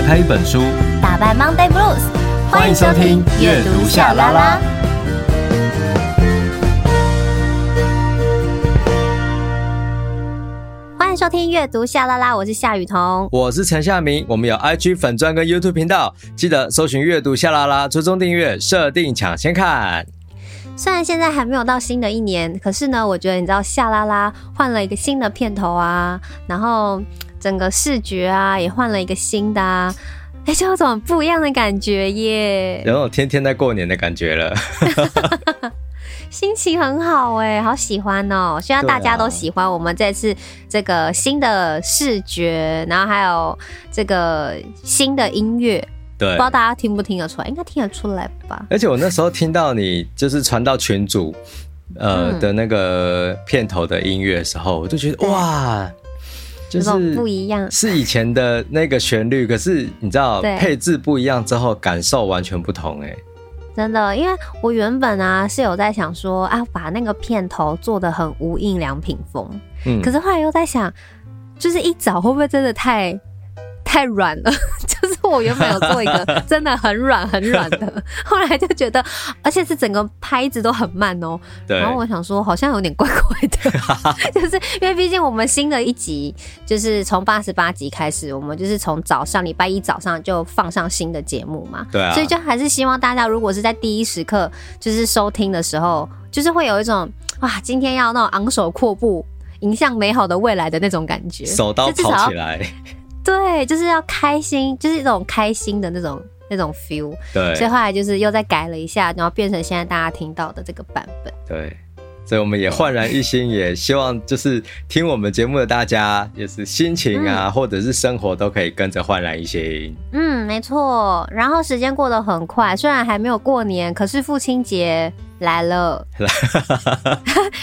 打开一本书，打败 Monday Blues。欢迎收听阅读夏拉拉。欢迎收听阅读夏拉拉，我是夏雨桐，我是陈夏明。我们有 IG 粉专跟 YouTube 频道，记得搜寻阅读夏拉拉，追踪订阅，设定抢先看。虽然现在还没有到新的一年，可是呢，我觉得你知道夏拉拉换了一个新的片头啊，然后整个视觉啊也换了一个新的啊，哎，就有种不一样的感觉耶，有种天天在过年的感觉了，心情很好哎，好喜欢哦，希望大家都喜欢我们这次这个新的视觉，然后还有这个新的音乐。对，不知道大家听不听得出来，应该听得出来吧。而且我那时候听到你就是传到群组，呃、嗯、的那个片头的音乐的时候，我就觉得哇，就是不一样，是以前的那个旋律，可是你知道配置不一样之后，感受完全不同哎。真的，因为我原本啊是有在想说啊，把那个片头做的很无印良品风，嗯，可是后来又在想，就是一早会不会真的太。太软了，就 是 我原本有做一个 真的很软很软的，后来就觉得，而且是整个拍子都很慢哦。对。然后我想说，好像有点怪怪的，就是因为毕竟我们新的一集就是从八十八集开始，我们就是从早上礼拜一早上就放上新的节目嘛。对啊。所以就还是希望大家如果是在第一时刻就是收听的时候，就是会有一种哇，今天要那种昂首阔步迎向美好的未来的那种感觉，手刀跑起来。对，就是要开心，就是一种开心的那种那种 feel。对，所以后来就是又再改了一下，然后变成现在大家听到的这个版本。对，所以我们也焕然一新，也希望就是听我们节目的大家，也是心情啊，嗯、或者是生活都可以跟着焕然一新。嗯，没错。然后时间过得很快，虽然还没有过年，可是父亲节。来了，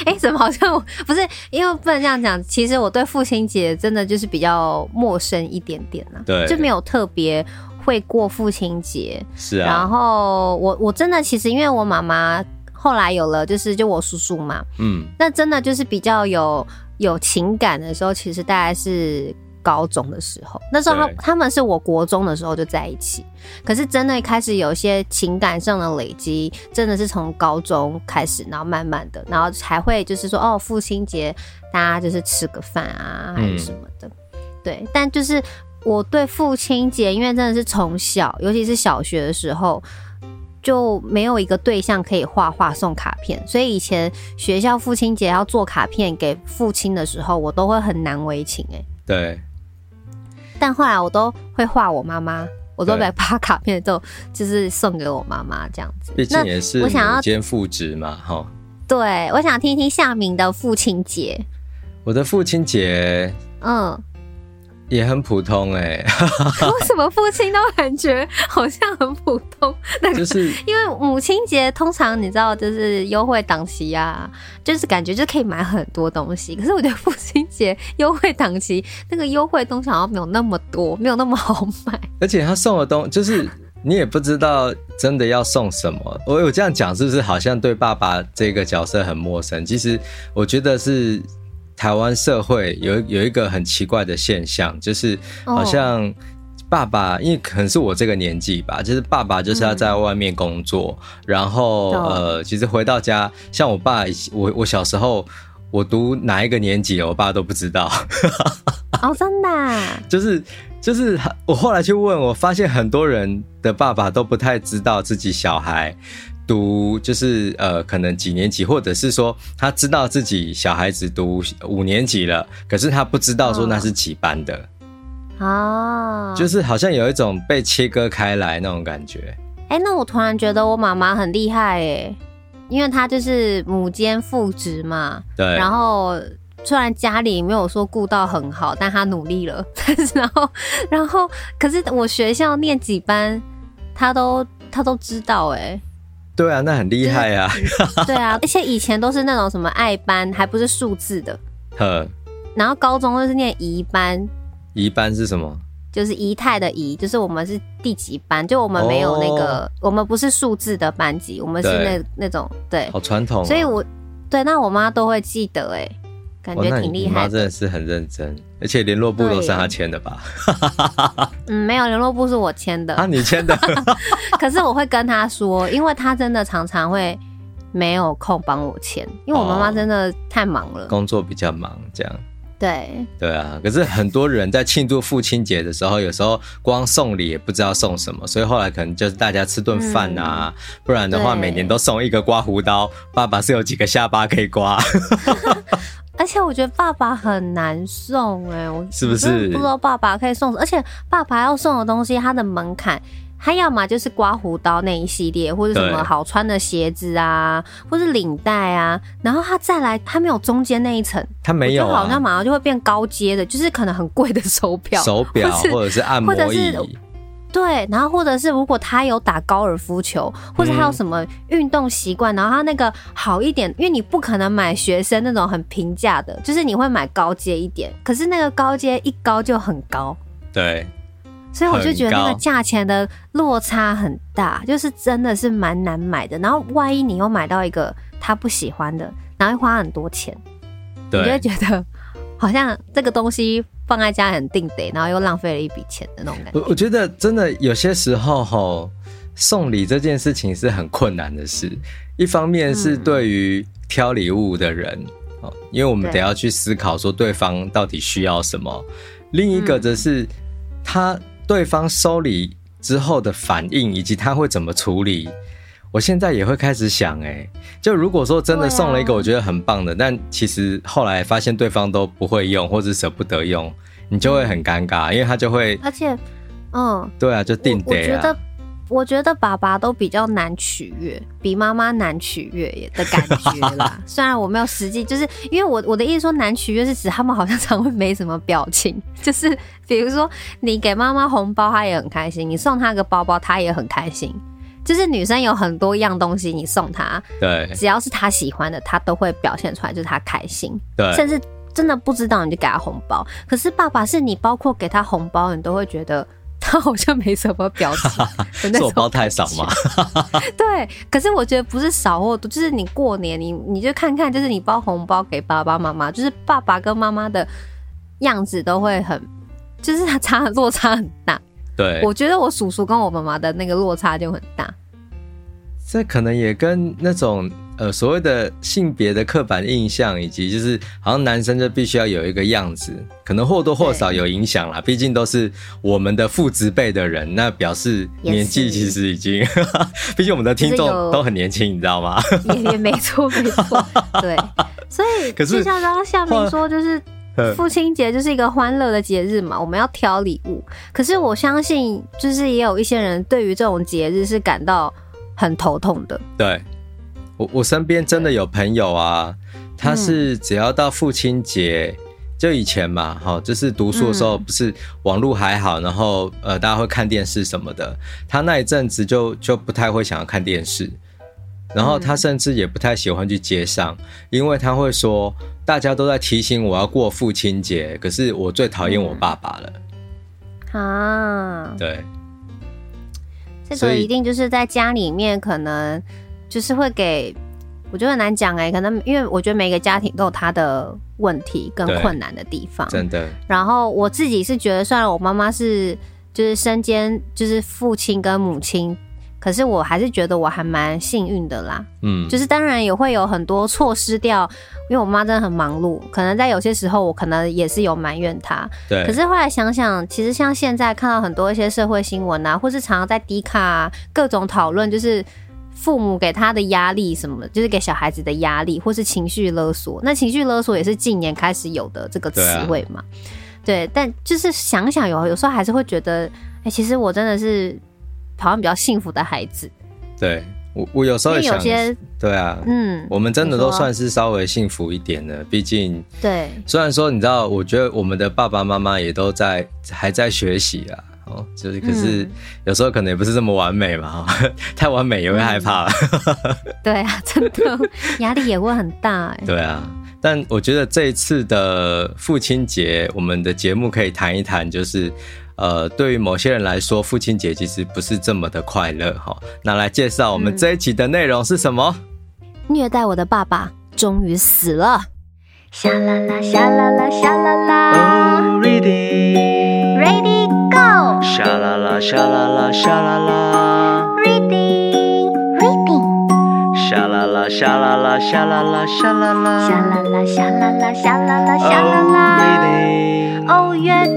哎、欸，怎么好像我不是？因为不能这样讲。其实我对父亲节真的就是比较陌生一点点呢、啊，对，就没有特别会过父亲节。是啊，然后我我真的其实因为我妈妈后来有了，就是就我叔叔嘛，嗯，那真的就是比较有有情感的时候，其实大概是。高中的时候，那时候他他们是我国中的时候就在一起，可是真的开始有一些情感上的累积，真的是从高中开始，然后慢慢的，然后才会就是说哦，父亲节大家就是吃个饭啊，还是什么的，嗯、对。但就是我对父亲节，因为真的是从小，尤其是小学的时候，就没有一个对象可以画画送卡片，所以以前学校父亲节要做卡片给父亲的时候，我都会很难为情哎、欸。对。但后来我都会画我妈妈，我都把发卡片都就是送给我妈妈这样子。毕竟也是我想要兼父职嘛，哈。对，我想听听夏明的父亲节。我的父亲节，嗯。也很普通哎、欸，为什么父亲都感觉好像很普通？就是因为母亲节通常你知道就是优惠档期啊，就是感觉就可以买很多东西。可是我觉得父亲节优惠档期那个优惠东西好像没有那么多，没有那么好买。而且他送的东就是你也不知道真的要送什么。我有这样讲是不是好像对爸爸这个角色很陌生？其实我觉得是。台湾社会有有一个很奇怪的现象，就是好像爸爸，因为可能是我这个年纪吧，就是爸爸就是要在外面工作，然后呃，其实回到家，像我爸，我我小时候我读哪一个年级，我爸都不知道。哦，真的？就是就是我后来去问，我发现很多人的爸爸都不太知道自己小孩。读就是呃，可能几年级，或者是说他知道自己小孩子读五年级了，可是他不知道说那是几班的，哦，就是好像有一种被切割开来那种感觉。哎、欸，那我突然觉得我妈妈很厉害哎，因为她就是母兼父职嘛，对，然后虽然家里没有说顾到很好，但她努力了，但 是然后然后可是我学校念几班，她都她都知道哎。对啊，那很厉害啊！对啊，而且以前都是那种什么爱班，还不是数字的。呵。然后高中就是念仪班。仪班是什么？就是仪态的仪，就是我们是第几班？就我们没有那个，哦、我们不是数字的班级，我们是那那种对。好传统、哦。所以我对那我妈都会记得哎，感觉挺厉害。妈真的是很认真，而且联络簿都是他签的吧？嗯，没有联络簿是我签的。啊，你签的？可是我会跟他说，因为他真的常常会没有空帮我签，因为我妈妈真的太忙了，工作比较忙，这样。对对啊，可是很多人在庆祝父亲节的时候，有时候光送礼也不知道送什么，所以后来可能就是大家吃顿饭啊，嗯、不然的话每年都送一个刮胡刀。爸爸是有几个下巴可以刮，而且我觉得爸爸很难送哎、欸，我是不是？不知道爸爸可以送，而且爸爸要送的东西，他的门槛。他要么就是刮胡刀那一系列，或者什么好穿的鞋子啊，或是领带啊，然后他再来，他没有中间那一层，他没有、啊，就好像马上就会变高阶的，就是可能很贵的手表、手表或，或者是按摩椅，对，然后或者是如果他有打高尔夫球，或者他有什么运动习惯，然后他那个好一点，因为你不可能买学生那种很平价的，就是你会买高阶一点，可是那个高阶一高就很高，对。所以我就觉得那个价钱的落差很大，就是真的是蛮难买的。然后万一你又买到一个他不喜欢的，然后花很多钱，你就会觉得好像这个东西放在家很定得，然后又浪费了一笔钱的那种感觉。我我觉得真的有些时候吼，送礼这件事情是很困难的事。一方面是对于挑礼物的人，哦、嗯，因为我们得要去思考说对方到底需要什么；另一个则是他。对方收礼之后的反应，以及他会怎么处理，我现在也会开始想，哎，就如果说真的送了一个我觉得很棒的，但其实后来发现对方都不会用，或者舍不得用，你就会很尴尬，因为他就会，而且，嗯，对啊，就定得啊。我觉得爸爸都比较难取悦，比妈妈难取悦的感觉啦。虽然我没有实际，就是因为我我的意思说难取悦是指他们好像常会没什么表情，就是比如说你给妈妈红包，她也很开心；你送她个包包，她也很开心。就是女生有很多样东西，你送她，对，只要是她喜欢的，她都会表现出来，就是她开心。对，甚至真的不知道你就给她红包。可是爸爸是你，包括给她红包，你都会觉得。他好像没什么表情，是我包太少吗？对，可是我觉得不是少或多，就是你过年你你就看看，就是你包红包给爸爸妈妈，就是爸爸跟妈妈的样子都会很，就是他差落差很大。对，我觉得我叔叔跟我妈妈的那个落差就很大。这可能也跟那种。呃，所谓的性别的刻板印象，以及就是好像男生就必须要有一个样子，可能或多或少有影响啦。毕竟都是我们的父职辈的人，那表示年纪其实已经，毕竟我们的听众都很年轻，你知道吗？也也没错没错，对。所以可是就像刚刚夏民说，就是父亲节就是一个欢乐的节日嘛，我们要挑礼物。可是我相信，就是也有一些人对于这种节日是感到很头痛的。对。我我身边真的有朋友啊，他是只要到父亲节，就以前嘛，哈，就是读书的时候，不是网络还好，然后呃，大家会看电视什么的，他那一阵子就就不太会想要看电视，然后他甚至也不太喜欢去街上，因为他会说，大家都在提醒我要过父亲节，可是我最讨厌我爸爸了。啊，对，这个一定就是在家里面可能。就是会给，我觉得很难讲哎、欸，可能因为我觉得每个家庭都有他的问题跟困难的地方，真的。然后我自己是觉得，虽然我妈妈是就是身兼就是父亲跟母亲，可是我还是觉得我还蛮幸运的啦。嗯，就是当然也会有很多错失掉，因为我妈真的很忙碌，可能在有些时候我可能也是有埋怨她。对。可是后来想想，其实像现在看到很多一些社会新闻啊，或是常常在迪卡啊各种讨论，就是。父母给他的压力什么，就是给小孩子的压力，或是情绪勒索。那情绪勒索也是近年开始有的这个词汇嘛？对，啊、对，但就是想想有有时候还是会觉得，哎、欸，其实我真的是好像比较幸福的孩子。对我，我有时候也想有些对啊，嗯，我们真的都算是稍微幸福一点的，毕竟对。虽然说你知道，我觉得我们的爸爸妈妈也都在还在学习啊。哦，就是，可是有时候可能也不是这么完美嘛，嗯、太完美也会害怕。嗯、对啊，真的压力也会很大哎。对啊，但我觉得这一次的父亲节，我们的节目可以谈一谈，就是呃，对于某些人来说，父亲节其实不是这么的快乐哈。那来介绍我们这一集的内容是什么？虐待我的爸爸终于死了。沙啦啦，沙啦啦，沙啦啦。Oh, reading, ready go。沙啦啦，沙啦啦，沙啦啦。Reading, reading。沙啦啦，沙啦啦，沙啦啦，沙啦啦。沙啦啦，沙啦啦，沙啦啦，沙啦啦。Oh, reading。哦，阅读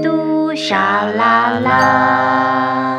沙啦啦。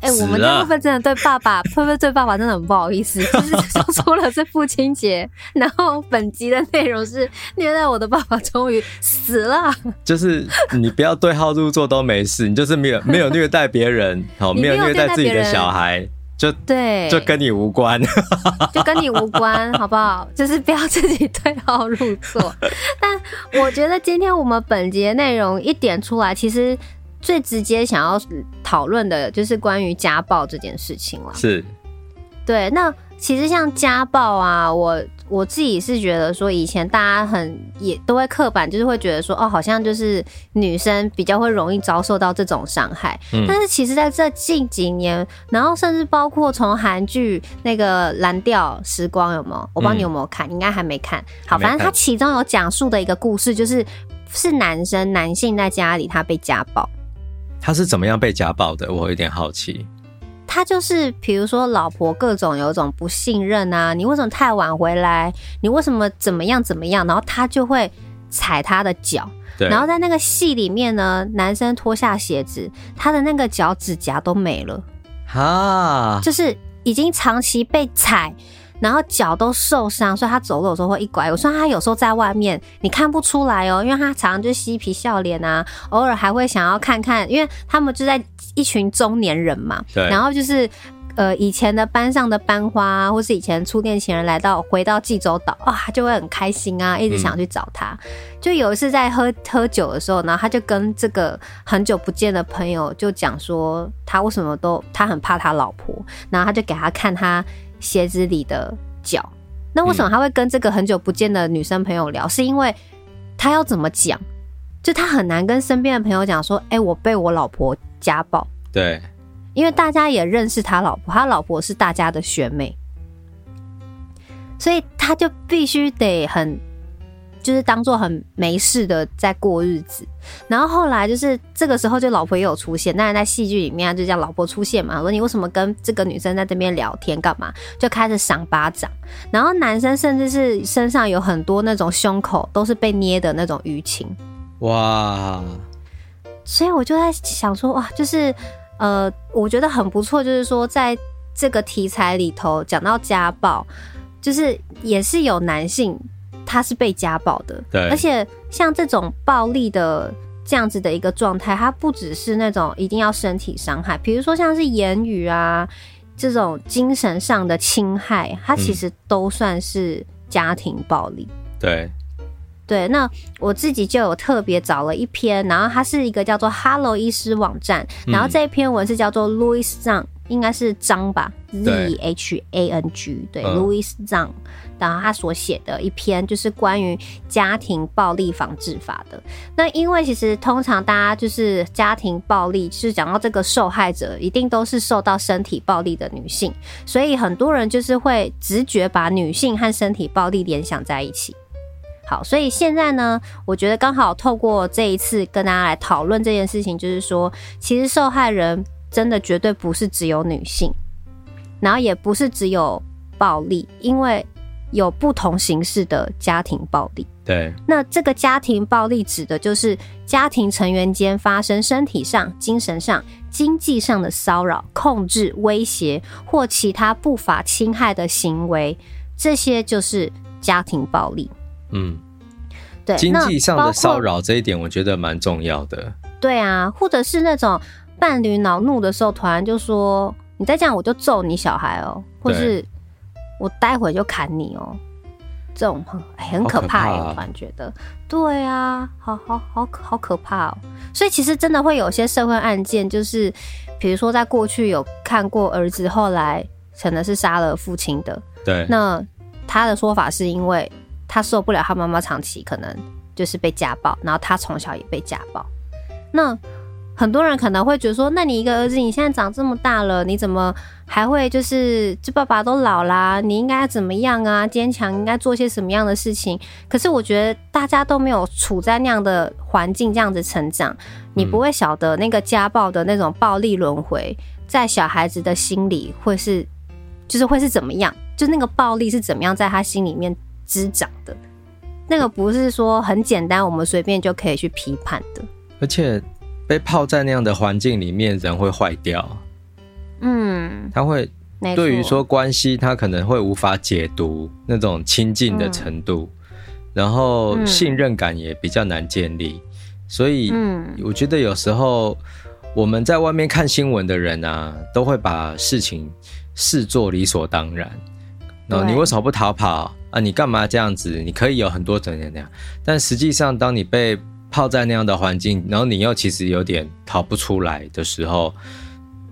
哎、欸，我们这部分真的对爸爸，会不会对爸爸真的很不好意思？就是说出了是父亲节，然后本集的内容是虐待我的爸爸终于死了。就是你不要对号入座都没事，你就是没有没有虐待别人，好，没有虐待自己的小孩，就对，就跟你无关，就跟你无关，好不好？就是不要自己对号入座。但我觉得今天我们本集的内容一点出来，其实。最直接想要讨论的就是关于家暴这件事情了。是，对。那其实像家暴啊，我我自己是觉得说，以前大家很也都会刻板，就是会觉得说，哦，好像就是女生比较会容易遭受到这种伤害。嗯。但是其实在这近几年，然后甚至包括从韩剧那个《蓝调时光》有没有？我不知道你有没有看，嗯，应该还没看。好，反正它其中有讲述的一个故事，就是是男生男性在家里他被家暴。他是怎么样被家暴的？我有点好奇。他就是，比如说，老婆各种有一种不信任啊，你为什么太晚回来？你为什么怎么样怎么样？然后他就会踩他的脚。然后在那个戏里面呢，男生脱下鞋子，他的那个脚趾甲都没了。啊。就是已经长期被踩。然后脚都受伤，所以他走路的时候会一拐。我说他有时候在外面你看不出来哦，因为他常常就嬉皮笑脸啊，偶尔还会想要看看，因为他们就在一群中年人嘛。对。然后就是呃以前的班上的班花，或是以前初恋情人来到回到济州岛，哇，他就会很开心啊，一直想去找他。嗯。就有一次在喝喝酒的时候，然后他就跟这个很久不见的朋友就讲说，他为什么都他很怕他老婆，然后他就给他看他。鞋子里的脚，那为什么他会跟这个很久不见的女生朋友聊？嗯、是因为他要怎么讲？就他很难跟身边的朋友讲说：“哎、欸，我被我老婆家暴。”对，因为大家也认识他老婆，他老婆是大家的学妹，所以他就必须得很。就是当做很没事的在过日子，然后后来就是这个时候，就老婆也有出现。当然在戏剧里面就叫老婆出现嘛，说你为什么跟这个女生在这边聊天干嘛？就开始赏巴掌，然后男生甚至是身上有很多那种胸口都是被捏的那种淤青。哇！所以我就在想说，哇，就是呃，我觉得很不错，就是说在这个题材里头讲到家暴，就是也是有男性。他是被家暴的，对，而且像这种暴力的这样子的一个状态，它不只是那种一定要身体伤害，比如说像是言语啊这种精神上的侵害，它其实都算是家庭暴力。嗯、对，对，那我自己就有特别找了一篇，然后它是一个叫做 Hello 医师网站，然后这一篇文是叫做 Louis Zhang，应该是张吧，Z H A N G，对，Louis Zhang。然后他所写的一篇就是关于家庭暴力防治法的。那因为其实通常大家就是家庭暴力，就是讲到这个受害者，一定都是受到身体暴力的女性，所以很多人就是会直觉把女性和身体暴力联想在一起。好，所以现在呢，我觉得刚好透过这一次跟大家来讨论这件事情，就是说，其实受害人真的绝对不是只有女性，然后也不是只有暴力，因为。有不同形式的家庭暴力，对。那这个家庭暴力指的就是家庭成员间发生身体上、精神上、经济上的骚扰、控制、威胁或其他不法侵害的行为，这些就是家庭暴力。嗯，对。经济上的骚扰这一点，我觉得蛮重要的。对啊，或者是那种伴侣恼怒的时候，突然就说：“你再这样，我就揍你小孩哦。”或是。我待会就砍你哦，这种很很可怕耶，我突然觉得，对啊，好好好好可怕哦。所以其实真的会有些社会案件，就是比如说在过去有看过儿子后来可能是杀了父亲的，对。那他的说法是因为他受不了他妈妈长期可能就是被家暴，然后他从小也被家暴。那很多人可能会觉得说，那你一个儿子，你现在长这么大了，你怎么还会就是就爸爸都老啦？你应该怎么样啊？坚强，应该做些什么样的事情？可是我觉得大家都没有处在那样的环境，这样子成长，你不会晓得那个家暴的那种暴力轮回，在小孩子的心里会是，就是会是怎么样？就那个暴力是怎么样在他心里面滋长的？那个不是说很简单，我们随便就可以去批判的，而且。被泡在那样的环境里面，人会坏掉。嗯，他会对于说关系，他可能会无法解读那种亲近的程度，嗯、然后信任感也比较难建立。嗯、所以，我觉得有时候我们在外面看新闻的人啊，都会把事情视作理所当然。然后你为什么不逃跑啊？你干嘛这样子？你可以有很多怎样怎样。但实际上，当你被泡在那样的环境，然后你又其实有点逃不出来的时候，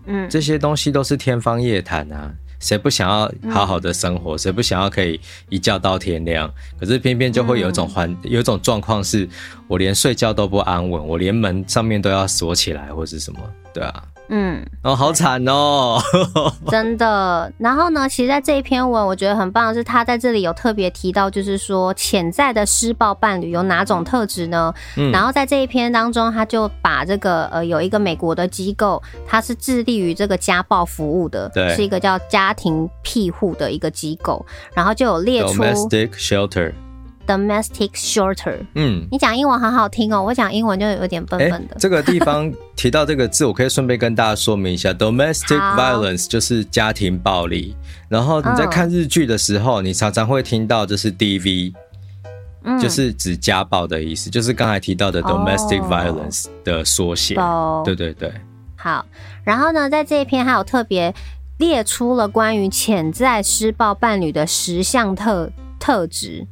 嗯，这些东西都是天方夜谭啊！谁不想要好好的生活？谁不想要可以一觉到天亮？可是偏偏就会有一种环，有一种状况是，我连睡觉都不安稳，我连门上面都要锁起来，或是什么？对啊。嗯，哦，好惨哦，真的。然后呢，其实，在这一篇文，我觉得很棒的是，他在这里有特别提到，就是说潜在的施暴伴侣有哪种特质呢？嗯，然后在这一篇当中，他就把这个呃，有一个美国的机构，它是致力于这个家暴服务的，对，是一个叫家庭庇护的一个机构，然后就有列出 domestic shelter。Domestic shelter，嗯，你讲英文好好听哦，我讲英文就有点笨笨的。欸、这个地方提到这个字，我可以顺便跟大家说明一下，domestic violence 就是家庭暴力。然后你在看日剧的时候，你常常会听到就是 DV，嗯，就是指家暴的意思，就是刚才提到的 domestic violence 的缩写。哦，对对对。好，然后呢，在这一篇还有特别列出了关于潜在施暴伴侣的十项特特质。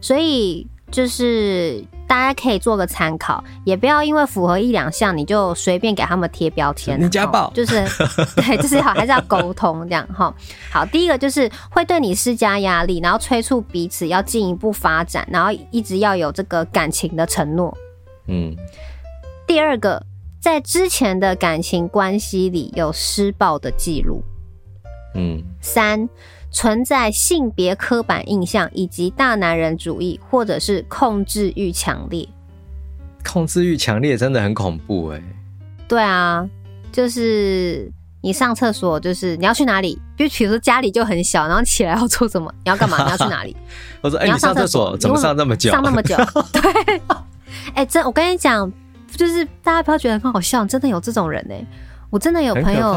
所以就是大家可以做个参考，也不要因为符合一两项你就随便给他们贴标签。你家暴就是 对，就是要，还是要沟通这样哈。好，第一个就是会对你施加压力，然后催促彼此要进一步发展，然后一直要有这个感情的承诺。嗯。第二个，在之前的感情关系里有施暴的记录。嗯。三。存在性别刻板印象以及大男人主义，或者是控制欲强烈。控制欲强烈真的很恐怖哎。对啊，就是你上厕所，就是你要去哪里？就比如说家里就很小，然后起来要做什么？你要干嘛？你要去哪里？我说，哎、欸，你上厕所怎么上那么久？上那么久？对。哎、欸，这我跟你讲，就是大家不要觉得很好笑，真的有这种人哎。我真的有朋友。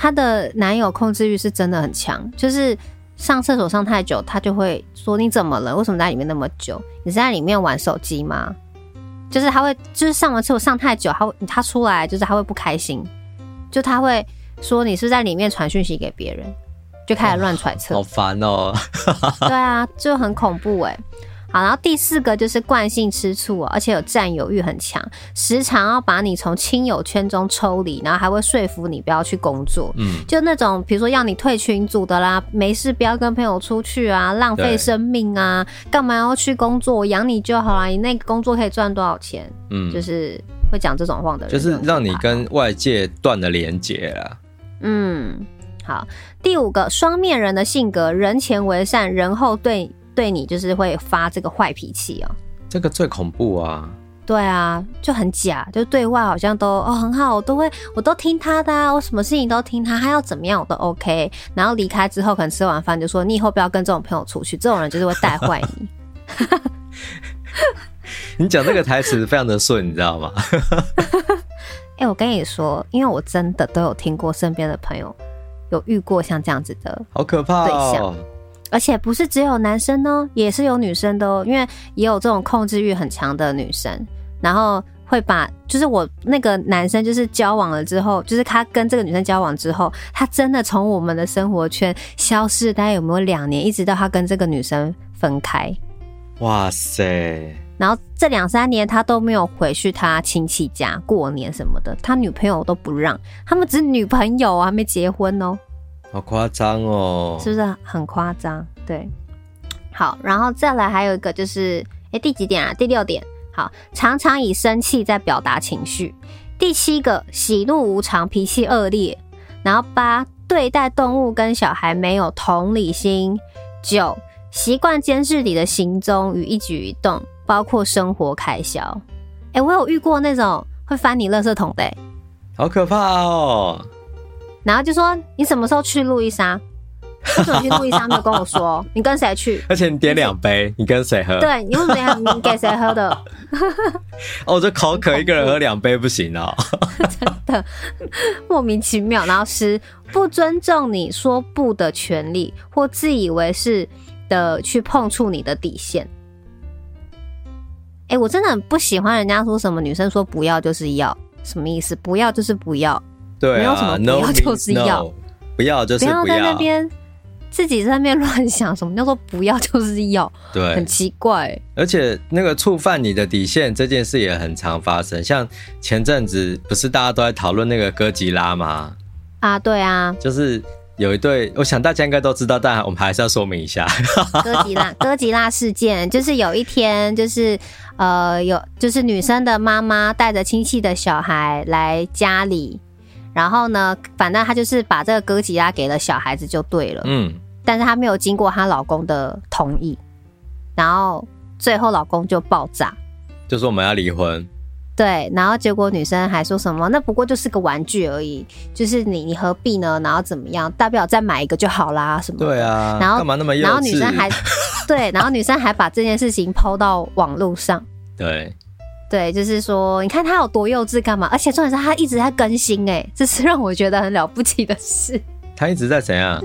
她的男友控制欲是真的很强，就是上厕所上太久，他就会说，你怎么了？为什么在里面那么久？你是在里面玩手机吗？就是他会，就是上完厕所上太久，他他出来就是他会不开心，就他会说，你是在里面传讯息给别人，就开始乱揣测，好烦哦。对啊，就很恐怖哎。好，然后第四个就是惯性吃醋，而且有占有欲很强，时常要把你从亲友圈中抽离，然后还会说服你不要去工作。嗯，就那种比如说要你退群组的啦，没事不要跟朋友出去啊，浪费生命啊，干嘛要去工作？我养你就好了，你那个工作可以赚多少钱？嗯，就是会讲这种话的人，就是让你跟外界断了连接了。嗯，好，第五个双面人的性格，人前为善，人后对。对你就是会发这个坏脾气哦，这个最恐怖啊！对啊，就很假，就对外好像都哦很好，我都会我都听他的啊，我什么事情都听他，他要怎么样我都 OK。然后离开之后，可能吃完饭就说：“你以后不要跟这种朋友出去，这种人就是会带坏你。” 你讲这个台词非常的顺，你知道吗？哎、欸，我跟你说，因为我真的都有听过身边的朋友有遇过像这样子的，好可怕哦。而且不是只有男生哦，也是有女生的哦。因为也有这种控制欲很强的女生，然后会把，就是我那个男生，就是交往了之后，就是他跟这个女生交往之后，他真的从我们的生活圈消失，大概有没有两年，一直到他跟这个女生分开。哇塞！然后这两三年他都没有回去他亲戚家过年什么的，他女朋友都不让，他们只是女朋友啊，还没结婚哦。好夸张哦，是不是很夸张？对，好，然后再来还有一个就是，哎，第几点啊？第六点。好，常常以生气在表达情绪，第七个，喜怒无常，脾气恶劣。然后八，对待动物跟小孩没有同理心。九，习惯监视你的行踪与一举一动，包括生活开销。哎，我有遇过那种会翻你垃圾桶的，好可怕哦。然后就说，你什么时候去路易莎？为什么去路易莎没有跟我说？你跟谁去？而且你点两杯，你跟谁喝？对，你为什么你给谁喝的？哦，这口渴，一个人喝两杯不行哦。真的莫名其妙。然后十，不尊重你说不的权利，或自以为是的去碰触你的底线。哎，我真的很不喜欢人家说什么女生说不要就是要，什么意思？不要就是不要，对啊，没有什么不要就是要，no, 不要就是不要，不要在那边。自己在那边乱想，什么叫做不要就是要？对，很奇怪。而且那个触犯你的底线这件事也很常发生。像前阵子不是大家都在讨论那个哥吉拉吗？啊，对啊，就是有一对，我想大家应该都知道，但我们还是要说明一下。哥吉拉，哥吉拉事件，就是有一天，就是呃，有就是女生的妈妈带着亲戚的小孩来家里。然后呢，反正她就是把这个哥吉拉给了小孩子就对了，嗯，但是她没有经过她老公的同意，然后最后老公就爆炸，就说我们要离婚，对，然后结果女生还说什么，那不过就是个玩具而已，就是你你何必呢？然后怎么样？大不了再买一个就好啦，什么的？对啊，然后干嘛那么幼稚？然后女生还对，然后女生还把这件事情 PO 到网络上，对。对，就是说，你看他有多幼稚干嘛？而且重点是他一直在更新，哎，这是让我觉得很了不起的事。他一直在怎样？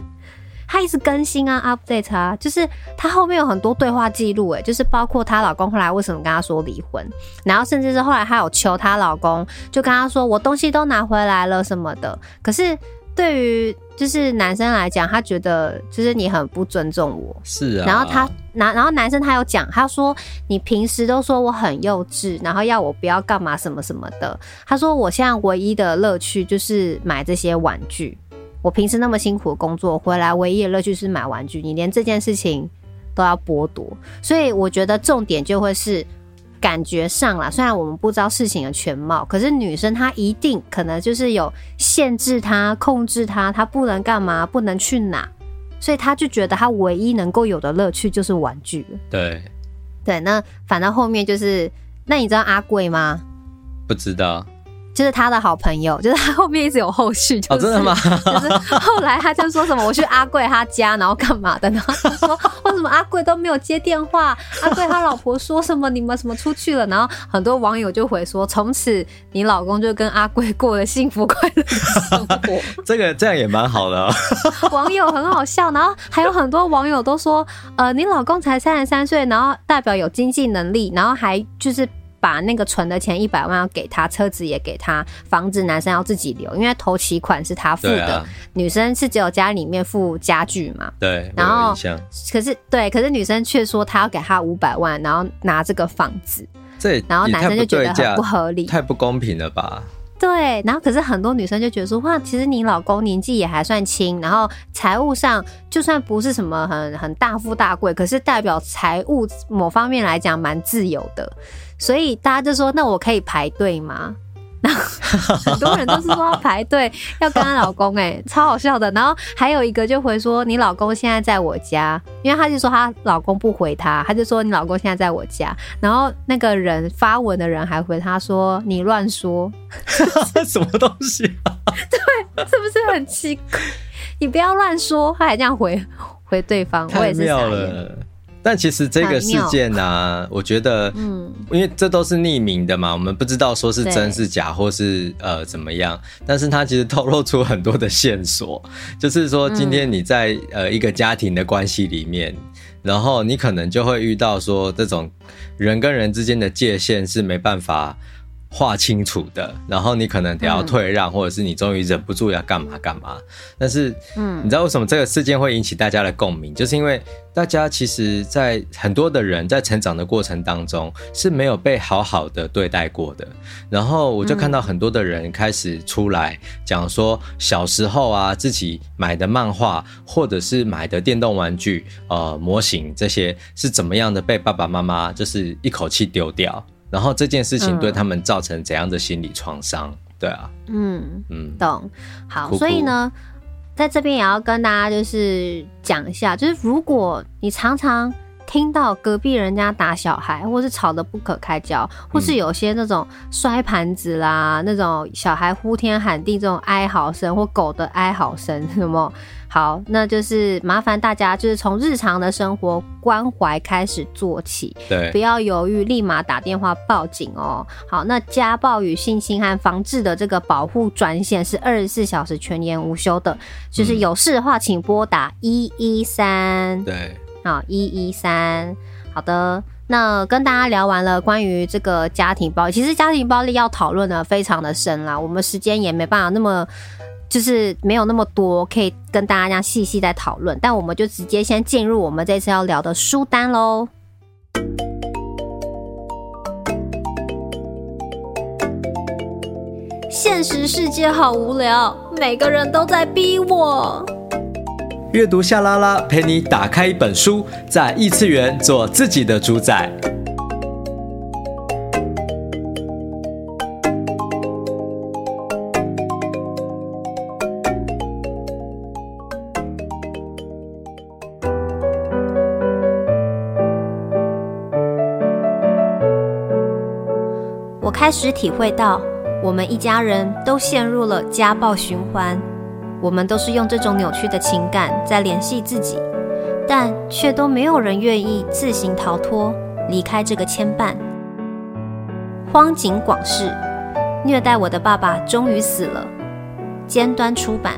他一直更新啊，update 啊，就是他后面有很多对话记录，哎，就是包括她老公后来为什么跟她说离婚，然后甚至是后来她有求她老公，就跟她说我东西都拿回来了什么的，可是。对于就是男生来讲，他觉得就是你很不尊重我，是啊。然后他男，然后男生他有讲，他说你平时都说我很幼稚，然后要我不要干嘛什么什么的。他说我现在唯一的乐趣就是买这些玩具。我平时那么辛苦的工作回来，唯一的乐趣是买玩具。你连这件事情都要剥夺，所以我觉得重点就会是。感觉上啦，虽然我们不知道事情的全貌，可是女生她一定可能就是有限制她、控制她，她不能干嘛，不能去哪，所以她就觉得她唯一能够有的乐趣就是玩具。对，对，那反正后面就是，那你知道阿贵吗？不知道。就是他的好朋友，就是他后面一直有后续，就是、哦、真的吗？就是后来他就说什么我去阿贵他家，然后干嘛的？然后他说为 什么阿贵都没有接电话？阿贵他老婆说什么？你们什么出去了？然后很多网友就回说，从此你老公就跟阿贵过了幸福快乐的生活。这个这样也蛮好的、哦。网友很好笑，然后还有很多网友都说，呃，你老公才三十三岁，然后代表有经济能力，然后还就是。把那个存的钱一百万要给他，车子也给他，房子男生要自己留，因为头期款是他付的，啊、女生是只有家里面付家具嘛。对，然后可是对，可是女生却说她要给他五百万，然后拿这个房子，这然后男生就觉得很不合理，太不公平了吧？对，然后可是很多女生就觉得说，哇，其实你老公年纪也还算轻，然后财务上就算不是什么很很大富大贵，可是代表财务某方面来讲蛮自由的。所以大家就说，那我可以排队吗？那很多人都是说要排队，要跟她老公、欸，哎，超好笑的。然后还有一个就回说，你老公现在在我家，因为她就说她老公不回她，她就说你老公现在在我家。然后那个人发文的人还回她说，你乱说，什么东西、啊？对，是不是很奇怪？你不要乱说，他还这样回回对方，我也是傻眼。但其实这个事件呢、啊，我觉得，嗯，因为这都是匿名的嘛，我们不知道说是真是假，或是呃怎么样。但是它其实透露出很多的线索，就是说今天你在呃一个家庭的关系里面，然后你可能就会遇到说这种人跟人之间的界限是没办法划清楚的，然后你可能得要退让，嗯、或者是你终于忍不住要干嘛干嘛。但是，嗯，你知道为什么这个事件会引起大家的共鸣？就是因为大家其实，在很多的人在成长的过程当中是没有被好好的对待过的。然后我就看到很多的人开始出来讲说，小时候啊自己买的漫画或者是买的电动玩具、呃模型这些是怎么样的被爸爸妈妈就是一口气丢掉。然后这件事情对他们造成怎样的心理创伤？对啊，嗯嗯，懂。好，哭哭所以呢，在这边也要跟大家就是讲一下，就是如果你常常。听到隔壁人家打小孩，或是吵得不可开交，或是有些那种摔盘子啦，嗯、那种小孩呼天喊地这种哀嚎声，或狗的哀嚎声，什么好，那就是麻烦大家就是从日常的生活关怀开始做起，对，不要犹豫，立马打电话报警哦。好，那家暴与性侵害防治的这个保护专线是二十四小时全年无休的，就是有事的话，请拨打一一三。对。好，一一三，好的。那跟大家聊完了关于这个家庭暴力，其实家庭暴力要讨论的非常的深啦，我们时间也没办法那么，就是没有那么多可以跟大家这样细细在讨论。但我们就直接先进入我们这次要聊的书单喽。现实世界好无聊，每个人都在逼我。阅读夏拉拉陪你打开一本书，在异次元做自己的主宰。开始体会到，我们一家人都陷入了家暴循环。我们都是用这种扭曲的情感在联系自己，但却都没有人愿意自行逃脱，离开这个牵绊。荒井广世，虐待我的爸爸终于死了。尖端出版。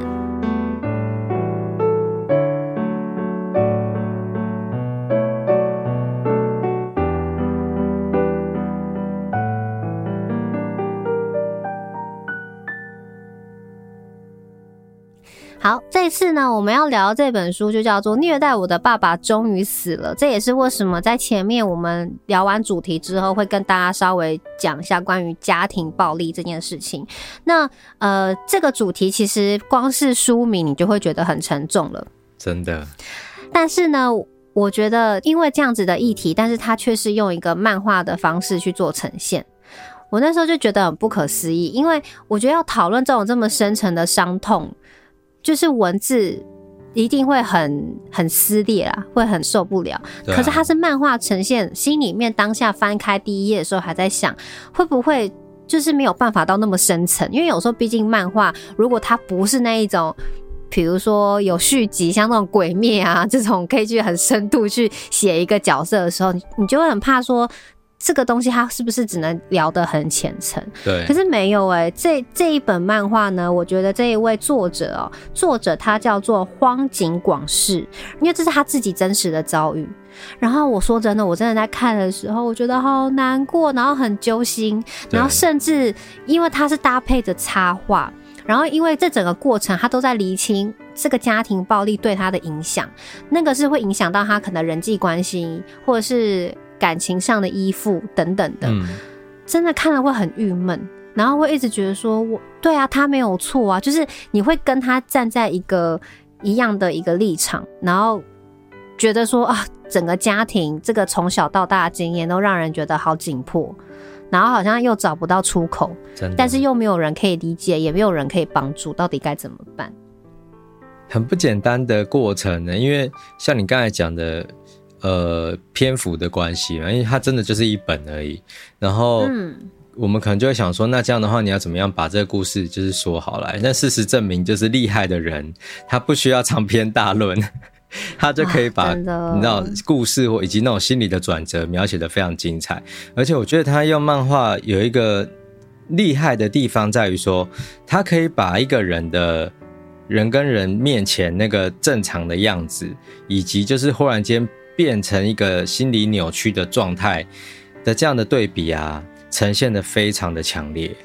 这次呢，我们要聊这本书就叫做《虐待我的爸爸终于死了》。这也是为什么在前面我们聊完主题之后，会跟大家稍微讲一下关于家庭暴力这件事情。那呃，这个主题其实光是书名你就会觉得很沉重了，真的。但是呢，我觉得因为这样子的议题，但是它却是用一个漫画的方式去做呈现。我那时候就觉得很不可思议，因为我觉得要讨论这种这么深沉的伤痛。就是文字一定会很很撕裂啦，会很受不了。啊、可是它是漫画呈现，心里面当下翻开第一页的时候，还在想会不会就是没有办法到那么深层？因为有时候毕竟漫画，如果它不是那一种，比如说有续集，像那种鬼灭啊这种，可以去很深度去写一个角色的时候，你就会很怕说。这个东西它是不是只能聊得很浅层？对，可是没有哎、欸，这这一本漫画呢，我觉得这一位作者哦，作者他叫做荒井广世，因为这是他自己真实的遭遇。然后我说真的，我真的在看的时候，我觉得好难过，然后很揪心，然后甚至因为他是搭配着插画，然后因为这整个过程他都在厘清这个家庭暴力对他的影响，那个是会影响到他可能人际关系或者是。感情上的依附等等的，嗯、真的看了会很郁闷，然后会一直觉得说我，对啊，他没有错啊，就是你会跟他站在一个一样的一个立场，然后觉得说啊，整个家庭这个从小到大的经验都让人觉得好紧迫，然后好像又找不到出口，但是又没有人可以理解，也没有人可以帮助，到底该怎么办？很不简单的过程呢，因为像你刚才讲的。呃，篇幅的关系嘛，因为它真的就是一本而已。然后，我们可能就会想说，那这样的话，你要怎么样把这个故事就是说好来？但事实证明，就是厉害的人，他不需要长篇大论，他就可以把你知道故事或以及那种心理的转折描写的非常精彩。而且，我觉得他用漫画有一个厉害的地方在于说，他可以把一个人的人跟人面前那个正常的样子，以及就是忽然间。变成一个心理扭曲的状态的这样的对比啊，呈现的非常的强烈。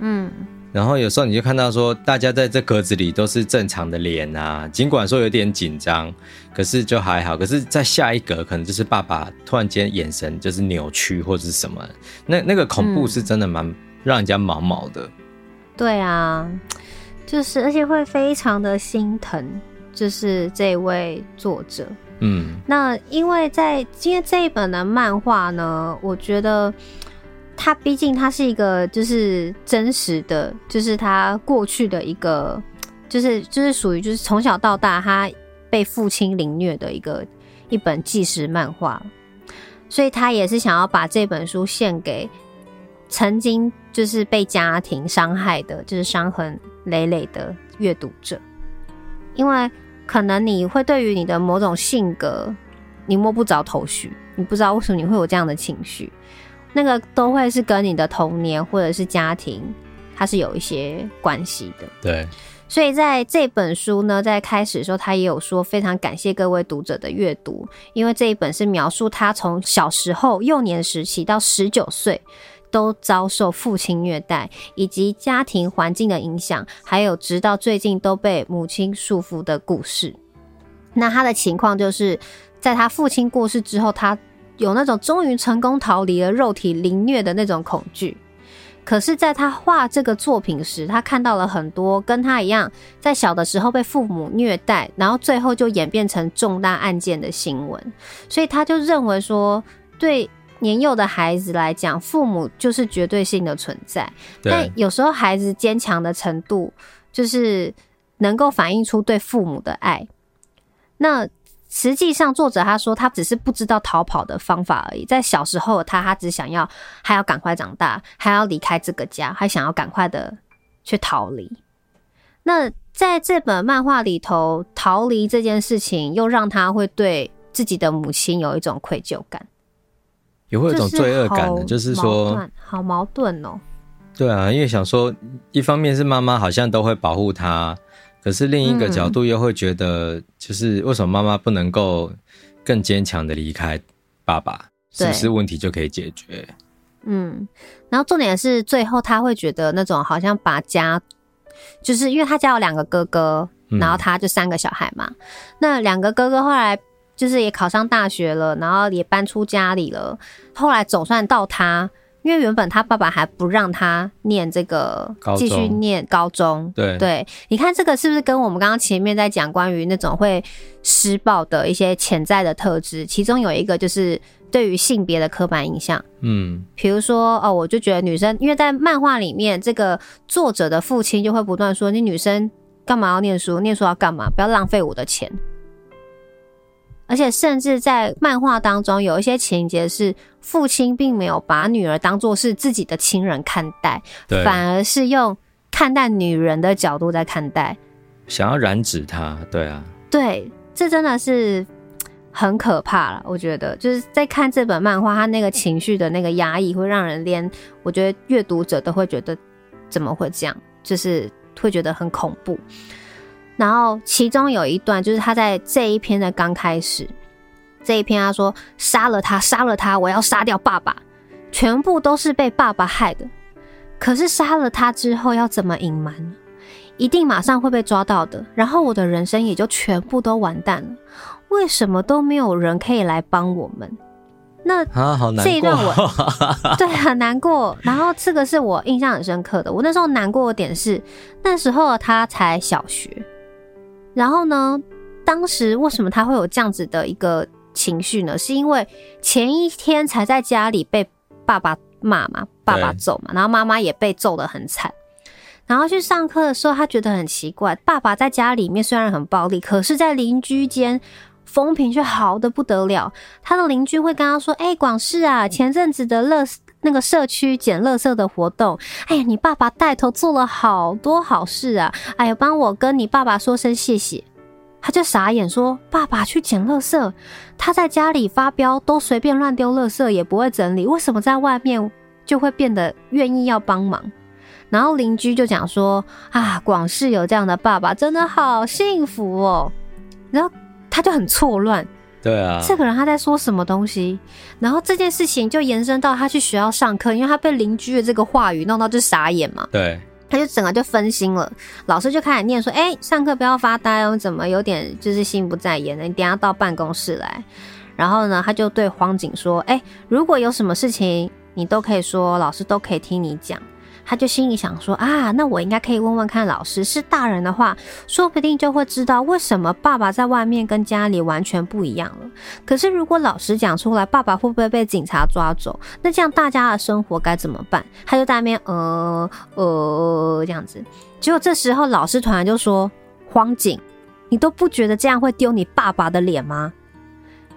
嗯，然后有时候你就看到说，大家在这格子里都是正常的脸啊，尽管说有点紧张，可是就还好。可是，在下一格可能就是爸爸突然间眼神就是扭曲或者是什么，那那个恐怖是真的蛮让人家毛毛的。对啊，就是而且会非常的心疼，就是这位作者。嗯，那因为在今天这一本的漫画呢，我觉得他毕竟他是一个就是真实的，就是他过去的一个，就是就是属于就是从小到大他被父亲凌虐的一个一本纪实漫画，所以他也是想要把这本书献给曾经就是被家庭伤害的，就是伤痕累累的阅读者，因为可能你会对于你的某种性格你摸不着头绪，你不知道为什么你会有这样的情绪。那个都会是跟你的童年或者是家庭，它是有一些关系的。对，所以在这本书呢，在开始的时候，他也有说非常感谢各位读者的阅读，因为这一本是描述他从小时候幼年时期到十九岁都遭受父亲虐待，以及家庭环境的影响，还有直到最近都被母亲束缚的故事。那他的情况就是在他父亲过世之后，他。有那种终于成功逃离了肉体凌虐的那种恐惧，可是，在他画这个作品时，他看到了很多跟他一样在小的时候被父母虐待，然后最后就演变成重大案件的新闻，所以他就认为说，对年幼的孩子来讲，父母就是绝对性的存在，但有时候孩子坚强的程度，就是能够反映出对父母的爱，那。实际上，作者他说他只是不知道逃跑的方法而已。在小时候，他他只想要还要赶快长大，还要离开这个家，还想要赶快的去逃离。那在这本漫画里头，逃离这件事情又让他会对自己的母亲有一种愧疚感，也会有一种罪恶感的，就是说好矛盾哦。对啊，因为想说，一方面是妈妈好像都会保护他。可是另一个角度又会觉得，就是为什么妈妈不能够更坚强的离开爸爸？是不是问题就可以解决？嗯，然后重点是最后他会觉得那种好像把家，就是因为他家有两个哥哥，然后他就三个小孩嘛。嗯、那两个哥哥后来就是也考上大学了，然后也搬出家里了。后来总算到他。因为原本他爸爸还不让他念这个，继续念高中。对对，你看这个是不是跟我们刚刚前面在讲关于那种会施暴的一些潜在的特质？其中有一个就是对于性别的刻板印象。嗯，比如说哦，我就觉得女生，因为在漫画里面，这个作者的父亲就会不断说：“你女生干嘛要念书？念书要干嘛？不要浪费我的钱。”而且，甚至在漫画当中，有一些情节是父亲并没有把女儿当做是自己的亲人看待，反而是用看待女人的角度在看待，想要染指她。对啊，对，这真的是很可怕了。我觉得就是在看这本漫画，他那个情绪的那个压抑，会让人连我觉得阅读者都会觉得怎么会这样，就是会觉得很恐怖。然后其中有一段就是他在这一篇的刚开始，这一篇他说杀了他，杀了他，我要杀掉爸爸，全部都是被爸爸害的。可是杀了他之后要怎么隐瞒呢？一定马上会被抓到的，然后我的人生也就全部都完蛋了。为什么都没有人可以来帮我们？那啊，好难过。这一段我 对很难过。然后这个是我印象很深刻的。我那时候难过的点是，那时候他才小学。然后呢，当时为什么他会有这样子的一个情绪呢？是因为前一天才在家里被爸爸骂嘛，爸爸揍嘛，然后妈妈也被揍得很惨。然后去上课的时候，他觉得很奇怪，爸爸在家里面虽然很暴力，可是在邻居间风评却好的不得了。他的邻居会跟他说：“哎，广世啊，前阵子的乐。”那个社区捡垃圾的活动，哎呀，你爸爸带头做了好多好事啊！哎呀，帮我跟你爸爸说声谢谢。他就傻眼说：“爸爸去捡垃圾，他在家里发飙都随便乱丢垃圾，也不会整理，为什么在外面就会变得愿意要帮忙？”然后邻居就讲说：“啊，广世有这样的爸爸，真的好幸福哦。”然后他就很错乱。对啊，这个人他在说什么东西？然后这件事情就延伸到他去学校上课，因为他被邻居的这个话语弄到就傻眼嘛。对，他就整个就分心了。老师就开始念说：“哎，上课不要发呆哦，怎么有点就是心不在焉的？你等下到办公室来。”然后呢，他就对荒井说：“哎，如果有什么事情，你都可以说，老师都可以听你讲。他就心里想说啊，那我应该可以问问看老师，是大人的话，说不定就会知道为什么爸爸在外面跟家里完全不一样了。可是如果老师讲出来，爸爸会不会被警察抓走？那这样大家的生活该怎么办？他就在那边呃呃这样子。结果这时候老师突然就说：“荒井，你都不觉得这样会丢你爸爸的脸吗？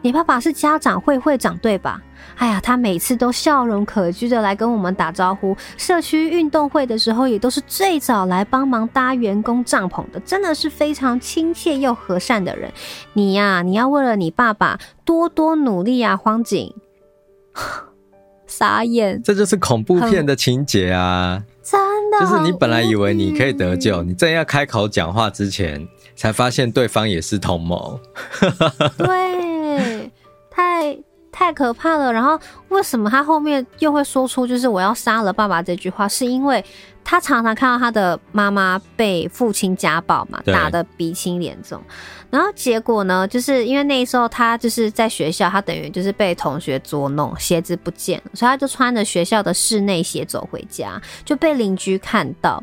你爸爸是家长会会长对吧？”哎呀，他每次都笑容可掬的来跟我们打招呼。社区运动会的时候，也都是最早来帮忙搭员工帐篷的，真的是非常亲切又和善的人。你呀，你要为了你爸爸多多努力啊，荒井。傻眼，这就是恐怖片的情节啊！真的，就是你本来以为你可以得救，你正要开口讲话之前，才发现对方也是同谋。对，太。太可怕了！然后为什么他后面又会说出“就是我要杀了爸爸”这句话？是因为他常常看到他的妈妈被父亲家暴嘛，打得鼻青脸肿。然后结果呢，就是因为那时候他就是在学校，他等于就是被同学捉弄，鞋子不见了，所以他就穿着学校的室内鞋走回家，就被邻居看到。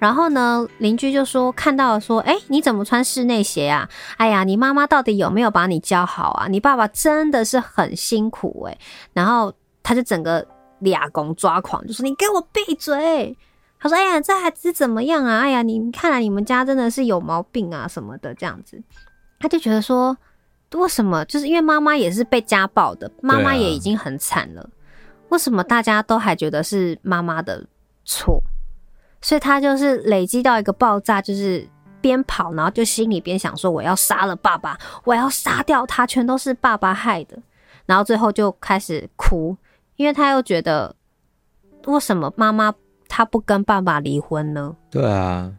然后呢，邻居就说看到了，说：“哎，你怎么穿室内鞋啊？哎呀，你妈妈到底有没有把你教好啊？你爸爸真的是很辛苦哎。”然后他就整个俩公抓狂，就说：“你给我闭嘴！”他说：“哎呀，这孩子怎么样啊？哎呀，你看来你们家真的是有毛病啊什么的这样子。”他就觉得说，为什么？就是因为妈妈也是被家暴的，妈妈也已经很惨了，为什么大家都还觉得是妈妈的错？所以他就是累积到一个爆炸，就是边跑，然后就心里边想说：“我要杀了爸爸，我要杀掉他，全都是爸爸害的。”然后最后就开始哭，因为他又觉得为什么妈妈她不跟爸爸离婚呢？对啊，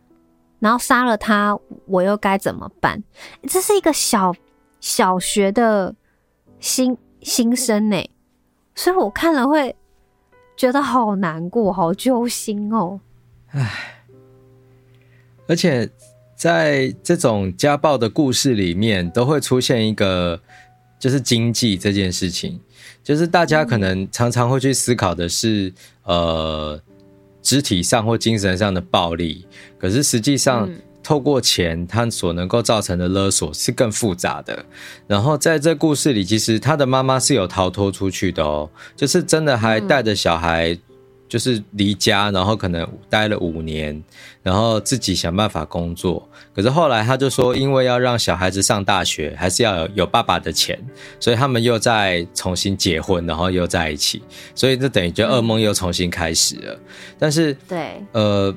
然后杀了他，我又该怎么办？这是一个小小学的心心声呢，所以我看了会觉得好难过，好揪心哦。唉，而且在这种家暴的故事里面，都会出现一个，就是经济这件事情，就是大家可能常常会去思考的是，呃，肢体上或精神上的暴力，可是实际上，透过钱，它所能够造成的勒索是更复杂的。然后在这故事里，其实他的妈妈是有逃脱出去的哦，就是真的还带着小孩。就是离家，然后可能待了五年，然后自己想办法工作。可是后来他就说，因为要让小孩子上大学，还是要有有爸爸的钱，所以他们又再重新结婚，然后又在一起。所以这等于就噩梦又重新开始了。但是，对，呃，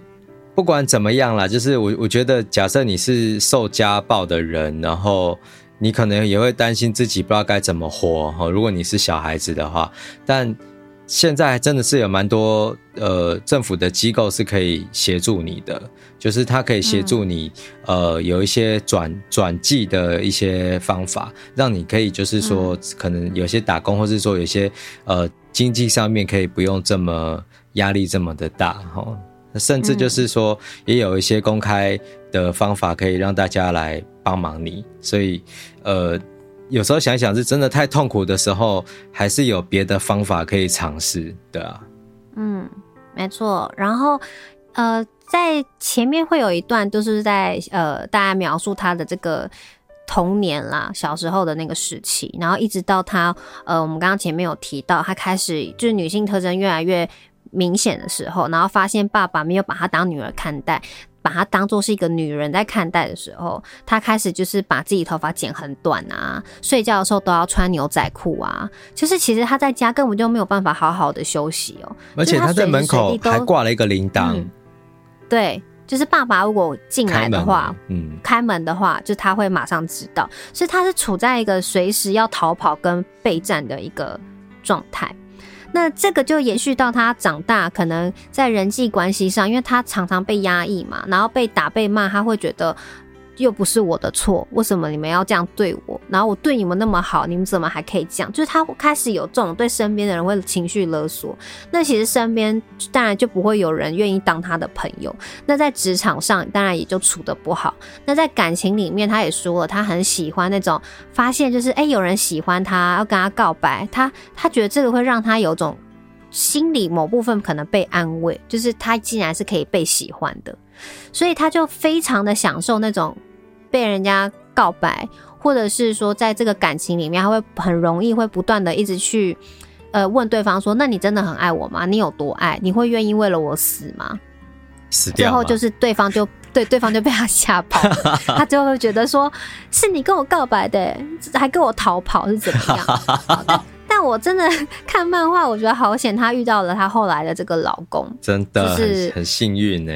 不管怎么样啦，就是我我觉得，假设你是受家暴的人，然后你可能也会担心自己不知道该怎么活哈。如果你是小孩子的话，但现在真的是有蛮多呃政府的机构是可以协助你的，就是它可以协助你、嗯、呃有一些转转寄的一些方法，让你可以就是说可能有些打工，或是说有些呃经济上面可以不用这么压力这么的大哈，甚至就是说也有一些公开的方法可以让大家来帮忙你，所以呃。有时候想想，是真的太痛苦的时候，还是有别的方法可以尝试，对啊。嗯，没错。然后，呃，在前面会有一段，都是在呃，大家描述他的这个童年啦，小时候的那个时期，然后一直到他，呃，我们刚刚前面有提到，他开始就是女性特征越来越明显的时候，然后发现爸爸没有把他当女儿看待。把她当做是一个女人在看待的时候，她开始就是把自己头发剪很短啊，睡觉的时候都要穿牛仔裤啊，就是其实她在家根本就没有办法好好的休息哦。而且她在门口还挂了一个铃铛。嗯，对，就是爸爸如果进来的话，嗯，开门的话，就他会马上知道，所以他是处在一个随时要逃跑跟备战的一个状态。那这个就延续到他长大，可能在人际关系上，因为他常常被压抑嘛，然后被打被骂，他会觉得又不是我的错，为什么你们要这样对我？然后我对你们那么好，你们怎么还可以这样？就是他开始有这种对身边的人会情绪勒索。那其实身边当然就不会有人愿意当他的朋友。那在职场上当然也就处的不好。那在感情里面，他也说了，他很喜欢那种发现就是哎、有人喜欢他，要跟他告白，他他觉得这个会让他有种心里某部分可能被安慰，就是他竟然是可以被喜欢的，所以他就非常的享受那种被人家告白，或者是说在这个感情里面，他会很容易会不断的一直去呃问对方说：“那你真的很爱我吗？你有多爱？你会愿意为了我死吗？”死掉。最后就是对方就。对，对方就被他吓跑，他就会觉得说，是你跟我告白的，还跟我逃跑是怎么样？但我真的看漫画，我觉得好险，他遇到了他后来的这个老公，真的、就是很幸运呢，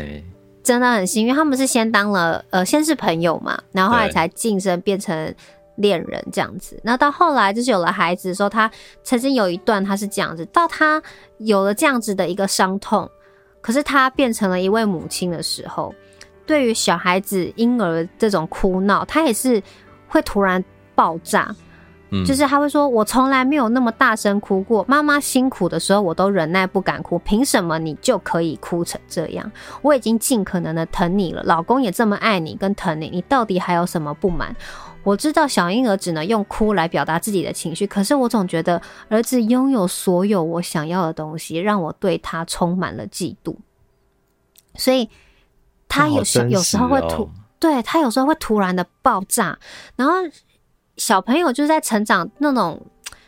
真的很幸运。他们是先当了呃，先是朋友嘛，然后后来才晋升变成恋人这样子。那到后来就是有了孩子的时候，他曾经有一段他是这样子，到他有了这样子的一个伤痛，可是他变成了一位母亲的时候。对于小孩子、婴儿这种哭闹，他也是会突然爆炸，嗯，就是他会说：“我从来没有那么大声哭过，妈妈辛苦的时候我都忍耐不敢哭，凭什么你就可以哭成这样？我已经尽可能的疼你了，老公也这么爱你跟疼你，你到底还有什么不满？我知道小婴儿只能用哭来表达自己的情绪，可是我总觉得儿子拥有所有我想要的东西，让我对他充满了嫉妒，所以。”他有时有时候会突，哦、对他有时候会突然的爆炸，然后小朋友就是在成长那种，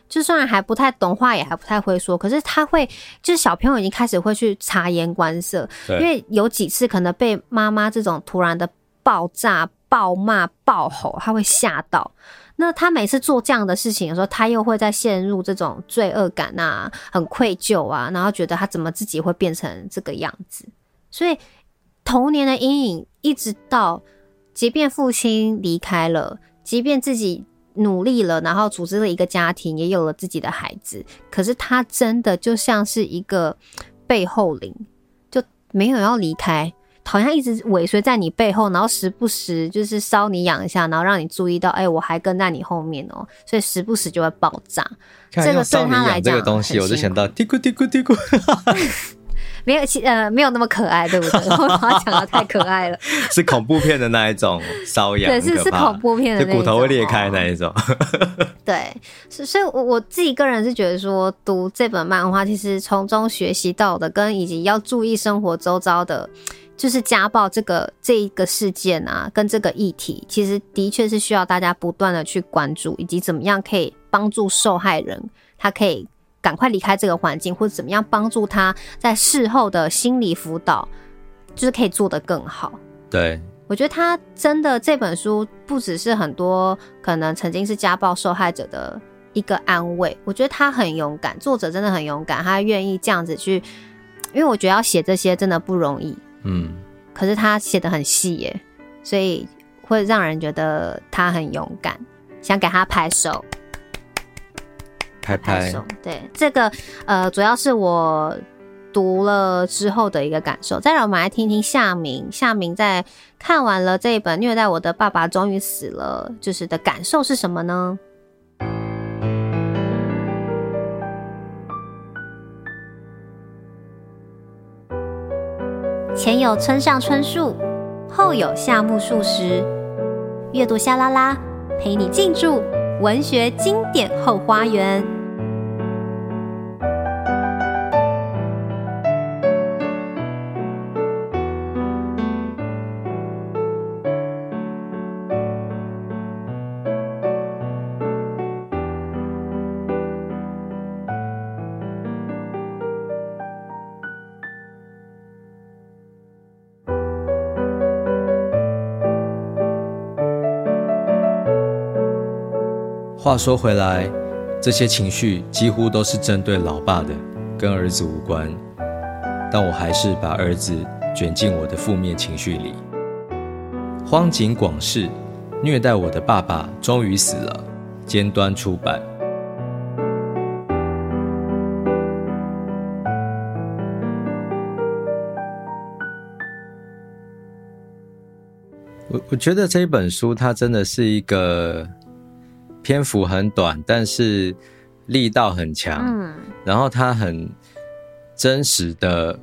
就算还不太懂话，也还不太会说，可是他会，就是小朋友已经开始会去察言观色，因为有几次可能被妈妈这种突然的爆炸、暴骂、暴吼，他会吓到。那他每次做这样的事情的时候，他又会在陷入这种罪恶感啊，很愧疚啊，然后觉得他怎么自己会变成这个样子，所以。童年的阴影，一直到即便父亲离开了，即便自己努力了，然后组织了一个家庭，也有了自己的孩子，可是他真的就像是一个背后灵，就没有要离开，好像一直尾随在你背后，然后时不时就是搔你痒一下，然后让你注意到，哎、欸，我还跟在你后面哦、喔，所以时不时就会爆炸。这个对他来讲，这个东西我就想到嘀咕嘀咕嘀咕。没有，呃，没有那么可爱，对不对？我把它讲的太可爱了，是恐怖片的那一种瘙痒，对，是是恐怖片的那种，骨头会裂开那一种。对，所以，我我自己个人是觉得说，读这本漫画，其实从中学习到的，跟以及要注意生活周遭的，就是家暴这个这一个事件啊，跟这个议题，其实的确是需要大家不断的去关注，以及怎么样可以帮助受害人，他可以。赶快离开这个环境，或者怎么样帮助他在事后的心理辅导，就是可以做得更好。对，我觉得他真的这本书不只是很多可能曾经是家暴受害者的一个安慰，我觉得他很勇敢，作者真的很勇敢，他愿意这样子去，因为我觉得要写这些真的不容易。嗯，可是他写的很细耶，所以会让人觉得他很勇敢，想给他拍手。拍拍手，对这个呃，主要是我读了之后的一个感受。再让我们来听听夏明，夏明在看完了这一本《虐待我的爸爸终于死了》，就是的感受是什么呢？前有村上春树，后有夏目漱石，阅读夏拉拉陪你进驻文学经典后花园。话说回来，这些情绪几乎都是针对老爸的，跟儿子无关。但我还是把儿子卷进我的负面情绪里。荒井广世，虐待我的爸爸终于死了。尖端出版。我我觉得这一本书，它真的是一个。篇幅很短，但是力道很强。嗯，然后他很真实的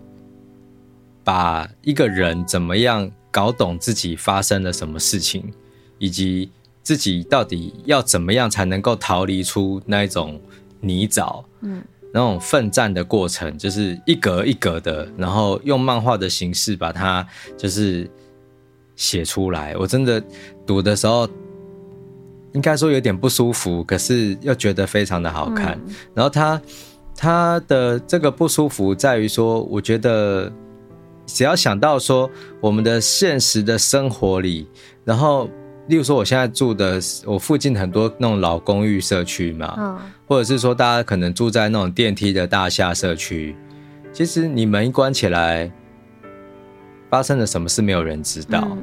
把一个人怎么样搞懂自己发生了什么事情，以及自己到底要怎么样才能够逃离出那一种泥沼。嗯，那种奋战的过程，就是一格一格的，然后用漫画的形式把它就是写出来。我真的读的时候，应该说有点不舒服，可是又觉得非常的好看。嗯、然后他他的这个不舒服在于说，我觉得只要想到说我们的现实的生活里，然后。例如说，我现在住的我附近很多那种老公寓社区嘛，嗯，或者是说大家可能住在那种电梯的大厦社区，其实你门一关起来，发生了什么事没有人知道。嗯，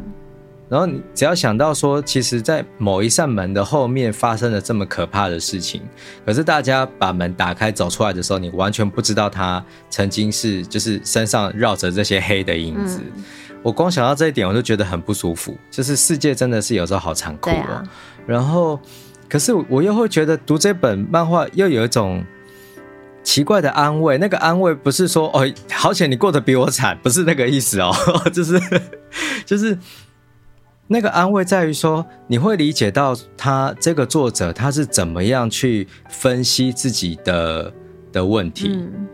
然后你只要想到说，其实，在某一扇门的后面发生了这么可怕的事情，可是大家把门打开走出来的时候，你完全不知道他曾经是就是身上绕着这些黑的影子。嗯我光想到这一点，我就觉得很不舒服。就是世界真的是有时候好残酷哦。啊、然后，可是我又会觉得读这本漫画又有一种奇怪的安慰。那个安慰不是说哦，好险你过得比我惨，不是那个意思哦。就是就是那个安慰在于说，你会理解到他这个作者他是怎么样去分析自己的的问题。嗯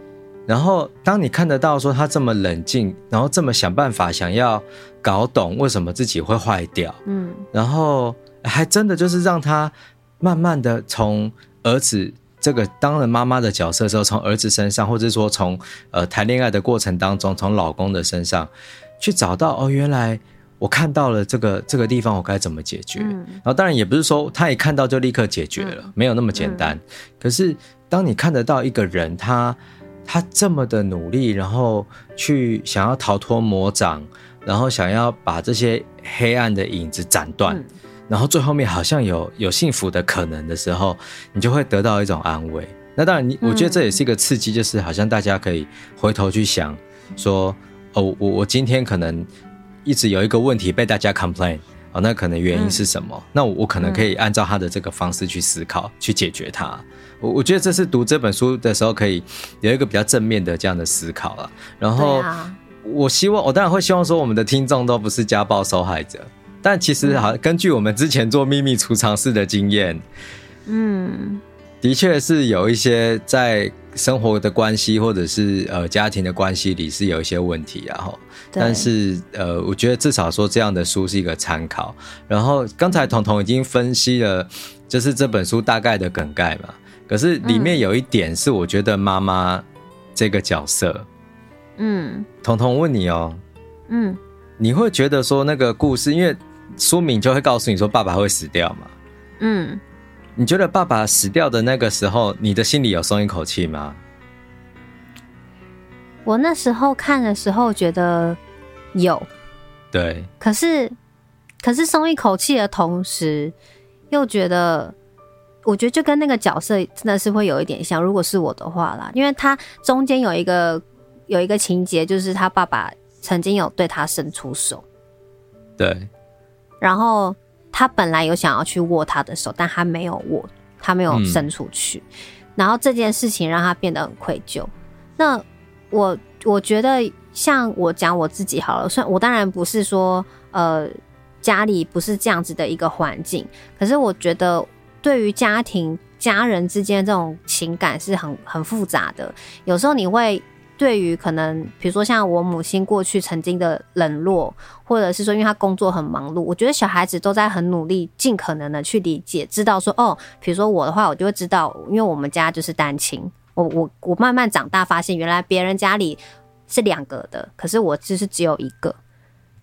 然后，当你看得到说他这么冷静，然后这么想办法想要搞懂为什么自己会坏掉，嗯，然后还真的就是让他慢慢的从儿子这个当了妈妈的角色之后，从儿子身上，或者说从呃谈恋爱的过程当中，从老公的身上去找到哦，原来我看到了这个这个地方，我该怎么解决？嗯，然后当然也不是说他一看到就立刻解决了，没有那么简单。可是当你看得到一个人，他他这么的努力，然后去想要逃脱魔掌，然后想要把这些黑暗的影子斩断，嗯、然后最后面好像有有幸福的可能的时候，你就会得到一种安慰。那当然你，你我觉得这也是一个刺激，就是好像大家可以回头去想，说哦，我我今天可能一直有一个问题被大家 complain。哦，那可能原因是什么？嗯、那我我可能可以按照他的这个方式去思考，嗯、去解决它。我我觉得这是读这本书的时候可以有一个比较正面的这样的思考了。然后，我希望我当然会希望说我们的听众都不是家暴受害者，但其实好，根据我们之前做秘密储藏室的经验，嗯。的确是有一些在生活的关系或者是呃家庭的关系里是有一些问题，然后，但是呃，我觉得至少说这样的书是一个参考。然后刚才彤彤已经分析了，就是这本书大概的梗概嘛。可是里面有一点是我觉得妈妈这个角色，嗯，彤彤问你哦，嗯，你会觉得说那个故事，因为书名就会告诉你说爸爸会死掉嘛，嗯。你觉得爸爸死掉的那个时候，你的心里有松一口气吗？我那时候看的时候觉得有，对。可是，可是松一口气的同时，又觉得，我觉得就跟那个角色真的是会有一点像。如果是我的话啦，因为他中间有一个有一个情节，就是他爸爸曾经有对他伸出手，对，然后。他本来有想要去握他的手，但他没有握，他没有伸出去。嗯、然后这件事情让他变得很愧疚。那我我觉得，像我讲我自己好了，算我当然不是说呃家里不是这样子的一个环境，可是我觉得对于家庭家人之间这种情感是很很复杂的。有时候你会。对于可能，比如说像我母亲过去曾经的冷落，或者是说，因为她工作很忙碌，我觉得小孩子都在很努力，尽可能的去理解，知道说，哦，比如说我的话，我就会知道，因为我们家就是单亲，我我我慢慢长大，发现原来别人家里是两个的，可是我就是只有一个，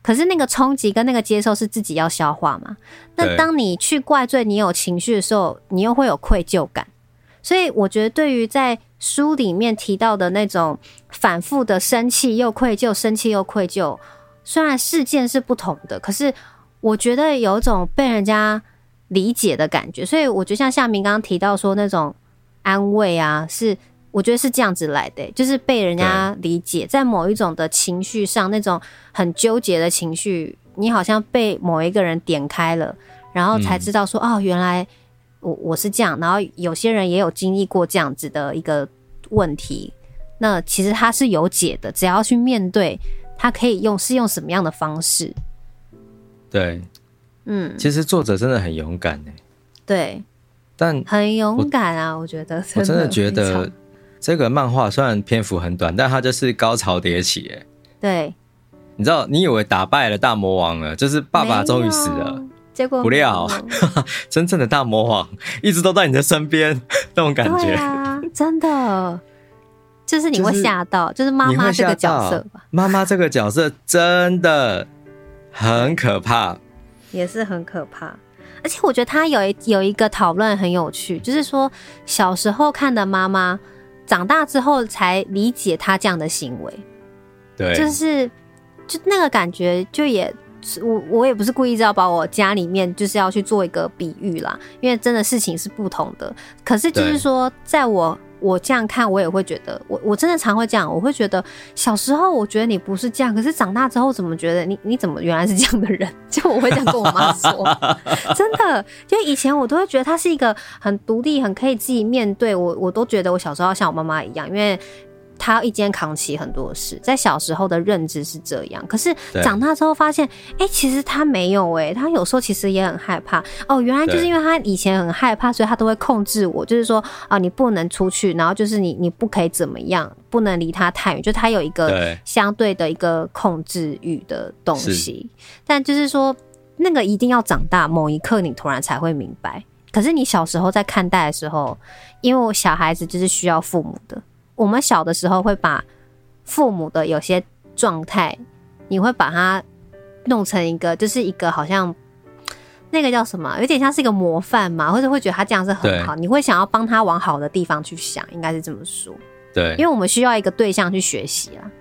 可是那个冲击跟那个接受是自己要消化嘛。那当你去怪罪你有情绪的时候，你又会有愧疚感，所以我觉得对于在。书里面提到的那种反复的生气又愧疚，生气又愧疚，虽然事件是不同的，可是我觉得有一种被人家理解的感觉。所以我觉得像夏明刚刚提到说那种安慰啊，是我觉得是这样子来的，欸，就是被人家理解，在某一种的情绪上，那种很纠结的情绪，你好像被某一个人点开了，然后才知道说，嗯、哦，原来。我我是这样，然后有些人也有经历过这样子的一个问题，那其实他是有解的，只要去面对，他可以用是用什么样的方式？对，嗯，其实作者真的很勇敢呢。对，但很勇敢啊，我，觉得真，我真的觉得这个漫画虽然篇幅很短，但它就是高潮迭起，哎，对，你知道，你以为打败了大魔王了，就是爸爸终于死了，结果不料，真正的大魔王一直都在你的身边，那种感觉，啊，真的，就是你会吓到，就是妈妈这个角色吧，妈妈这个角色真的很可怕，也是很可怕。而且我觉得他有一有一个讨论很有趣，就是说小时候看的妈妈，长大之后才理解他这样的行为，对，就是就那个感觉，就也我我也不是故意要把我家里面就是要去做一个比喻啦，因为真的事情是不同的，可是就是说在我。我这样看，我也会觉得，我我真的常会这样，我会觉得小时候我觉得你不是这样，可是长大之后怎么觉得你你怎么原来是这样的人？就我会这样跟我妈说，真的，因为以前我都会觉得她是一个很独立、很可以自己面对我，我都觉得我小时候要像我妈妈一样，因为。他要一肩扛起很多事，在小时候的认知是这样，可是长大之后发现，哎、欸，其实他没有、欸，哎，他有时候其实也很害怕。哦，原来就是因为他以前很害怕，所以他都会控制我，就是说，啊，你不能出去，然后就是你，你不可以怎么样，不能离他太远，就他有一个相对的一个控制欲的东西。但就是说，那个一定要长大，某一刻你突然才会明白。可是你小时候在看待的时候，因为我小孩子就是需要父母的。我们小的时候会把父母的有些状态，你会把它弄成一个，就是一个好像那个叫什么，有点像是一个模范嘛，或者会觉得他这样是很好，你会想要帮他往好的地方去想，应该是这么说。对，因为我们需要一个对象去学习啊。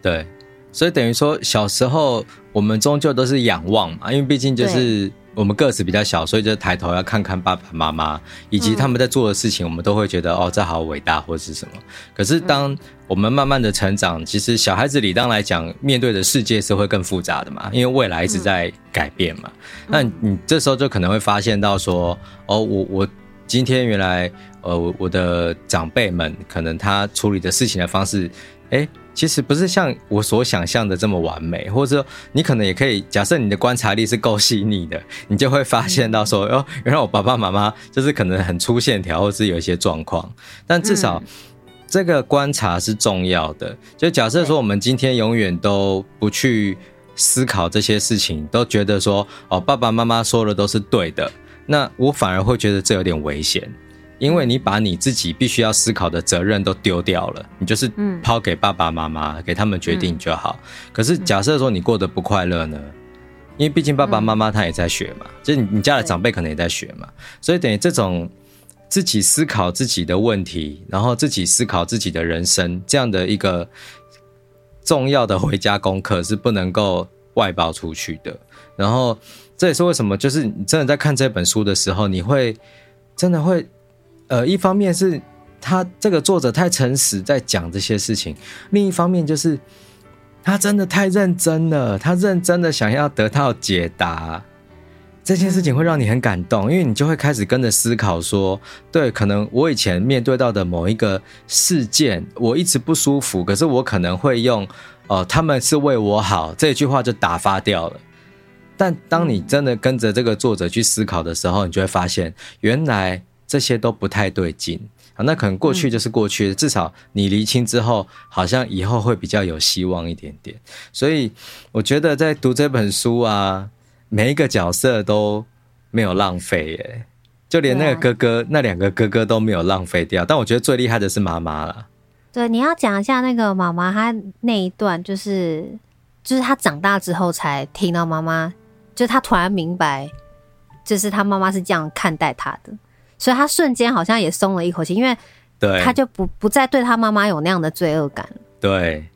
对，所以等于说小时候我们终究都是仰望嘛，因为毕竟就是。我们个子比较小，所以就抬头要看看爸爸妈妈，以及他们在做的事情，我们都会觉得哦，这好伟大或是什么。可是当我们慢慢的成长，其实小孩子理当来讲，面对的世界是会更复杂的嘛，因为未来一直在改变嘛。那你这时候就可能会发现到说，哦，我我今天原来呃我我的长辈们可能他处理的事情的方式，诶其实不是像我所想象的这么完美，或者说你可能也可以假设你的观察力是够细腻的，你就会发现到说，哦，原来我爸爸妈妈就是可能很粗线条，或是有一些状况。但至少这个观察是重要的。就假设说我们今天永远都不去思考这些事情，都觉得说，哦，爸爸妈妈说的都是对的，那我反而会觉得这有点危险。因为你把你自己必须要思考的责任都丢掉了，你就是抛给爸爸妈妈，给他们决定就好。可是假设说你过得不快乐呢？因为毕竟爸爸妈妈他也在学嘛，就是你家的长辈可能也在学嘛，所以等于这种自己思考自己的问题，然后自己思考自己的人生这样的一个重要的回家功课是不能够外包出去的。然后这也是为什么，就是你真的在看这本书的时候，你会真的会。呃，一方面是他这个作者太诚实在讲这些事情，另一方面就是他真的太认真了，他认真的想要得到解答，这件事情会让你很感动，因为你就会开始跟着思考说，对，可能我以前面对到的某一个事件，我一直不舒服，可是我可能会用“哦、呃，他们是为我好”这句话就打发掉了。但当你真的跟着这个作者去思考的时候，你就会发现，原来。这些都不太对劲啊，那可能过去就是过去的，至少你厘清之后，好像以后会比较有希望一点点。所以我觉得在读这本书啊，每一个角色都没有浪费耶，就连那个哥哥，那两个哥哥都没有浪费掉。但我觉得最厉害的是妈妈了。对，你要讲一下那个妈妈，她那一段就是，就是她长大之后才听到妈妈，就她突然明白，就是她妈妈是这样看待她的。所以他瞬间好像也松了一口气，因为他就不不再对他妈妈有那样的罪恶感。对，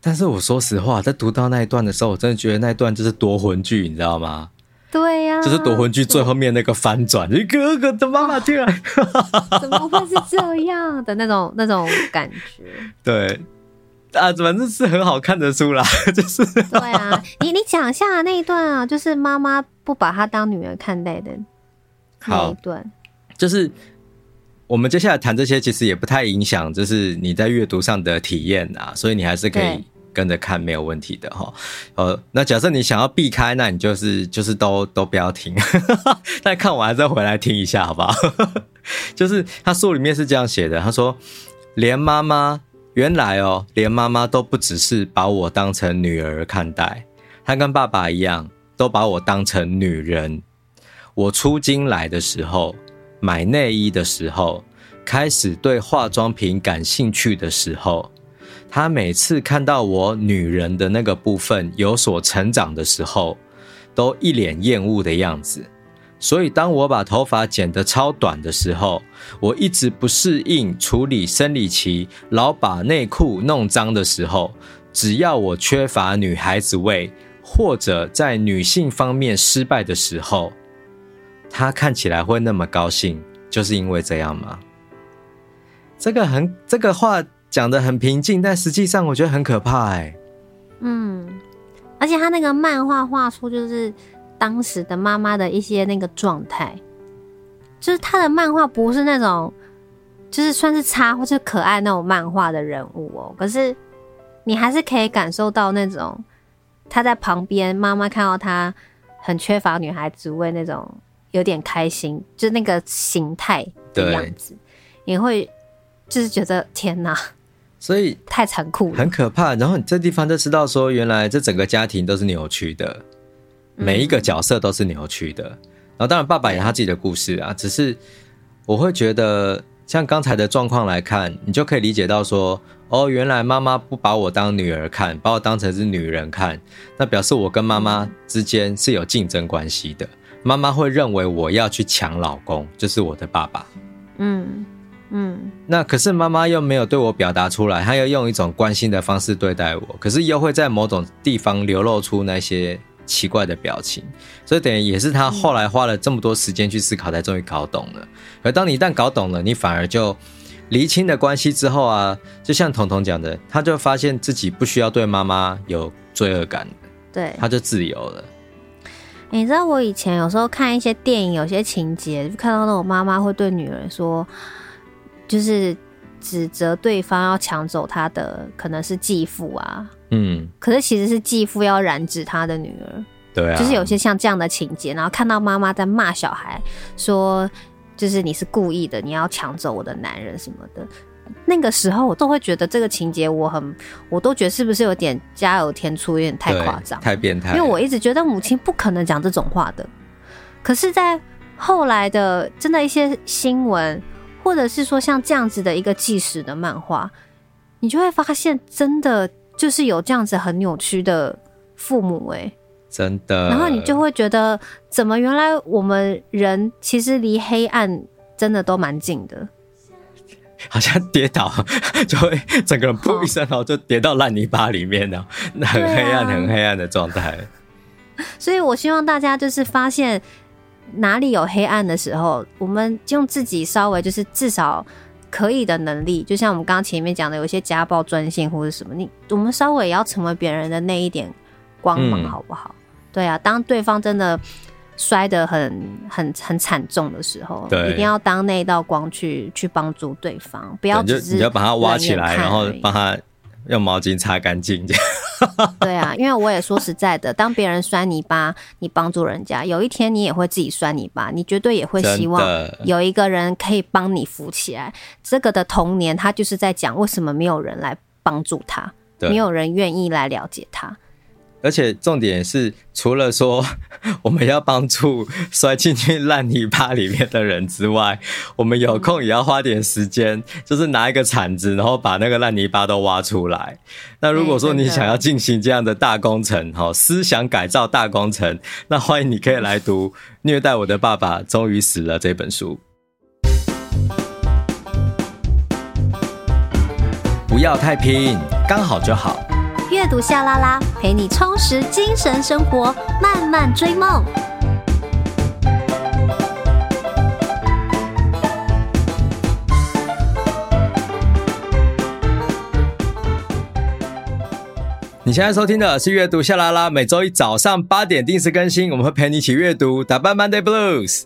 但是我说实话，在读到那一段的时候，我真的觉得那一段就是夺魂剧，你知道吗？对呀、啊，就是夺魂剧最后面那个翻转，你哥哥的妈妈竟然 怎么会是这样的那种那种感觉？对啊，反正是很好看的书啦，就是对啊，你你讲一下那一段啊，就是妈妈不把她当女儿看待的那一段。就是我们接下来谈这些，其实也不太影响，就是你在阅读上的体验啊，所以你还是可以跟着看，没有问题的哈。呃，那假设你想要避开，那你就是就是都都不要听，但看完再回来听一下，好不好？就是他书里面是这样写的，他说连妈妈原来哦，连妈妈都不只是把我当成女儿看待，她跟爸爸一样，都把我当成女人。我出京来的时候，买内衣的时候，开始对化妆品感兴趣的时候，她每次看到我女人的那个部分有所成长的时候，都一脸厌恶的样子。所以，当我把头发剪得超短的时候，我一直不适应处理生理期，老把内裤弄脏的时候，只要我缺乏女孩子味，或者在女性方面失败的时候，他看起来会那么高兴，就是因为这样吗？这个很，这个话讲得很平静，但实际上我觉得很可怕哎。嗯，而且他那个漫画画出就是。当时的妈妈的一些那个状态，就是他的漫画不是那种，就是算是差或者可爱那种漫画的人物哦。可是你还是可以感受到那种他在旁边，妈妈看到他很缺乏女孩子味那种有点开心，就那个形态的样子，也会就是觉得天哪，所以太残酷了，很可怕。然后你这地方就知道说，原来这整个家庭都是扭曲的。每一个角色都是扭曲的，然后当然爸爸有他自己的故事啊，只是我会觉得像刚才的状况来看，你就可以理解到说，哦，原来妈妈不把我当女儿看，把我当成是女人看，那表示我跟妈妈之间是有竞争关系的。妈妈会认为我要去抢老公，就是我的爸爸。嗯嗯，那可是妈妈又没有对我表达出来，她要用一种关心的方式对待我，可是又会在某种地方流露出那些。奇怪的表情，所以等于也是她后来花了这么多时间去思考，才终于搞懂了。而当你一旦搞懂了，你反而就厘清的关系之后啊，就像彤彤讲的，他就发现自己不需要对妈妈有罪恶感，对，他就自由了。你知道我以前有时候看一些电影，有些情节，就看到那种妈妈会对女儿说，就是指责对方要抢走她的，可能是继父啊。嗯，可是其实是继父要染指他的女儿，对啊，就是有些像这样的情节，然后看到妈妈在骂小孩，说就是你是故意的，你要抢走我的男人什么的，那个时候我都会觉得这个情节我很，我都觉得是不是有点加油添醋，有点太夸张，太变态，因为我一直觉得母亲不可能讲这种话的，可是，在后来的真的一些新闻，或者是说像这样子的一个纪实的漫画，你就会发现真的。就是有这样子很扭曲的父母哎、欸，真的。然后你就会觉得，怎么原来我们人其实离黑暗真的都蛮近的，好像跌倒 就会整个人噗一声，然后就跌到烂泥巴里面了，那 很黑暗、很黑暗的状态。所以我希望大家就是发现哪里有黑暗的时候，我们用自己稍微就是至少。可以的能力，就像我们刚刚前面讲的，有一些家暴专线或者什么，你我们稍微也要成为别人的那一点光芒，好不好？嗯、对啊，当对方真的摔得很很很惨重的时候，对，一定要当那一道光去去帮助对方，不要只是你要把它挖起来，然后帮他用毛巾擦干净这样。对啊，因为我也说实在的，当别人摔泥巴，你帮助人家，有一天你也会自己摔泥巴，你绝对也会希望有一个人可以帮你扶起来。这个的童年，他就是在讲为什么没有人来帮助他，没有人愿意来了解他。而且重点是，除了说我们要帮助摔进去烂泥巴里面的人之外，我们有空也要花点时间，就是拿一个铲子，然后把那个烂泥巴都挖出来。那如果说你想要进行这样的大工程，哈，思想改造大工程，那欢迎你可以来读《虐待我的爸爸终于死了》这本书。不要太拼，刚好就好。阅读夏拉拉，陪你充实精神生活，慢慢追梦。你现在收听的是阅读夏拉拉，每周一早上八点定时更新，我们会陪你一起阅读，打扮 Monday Blues。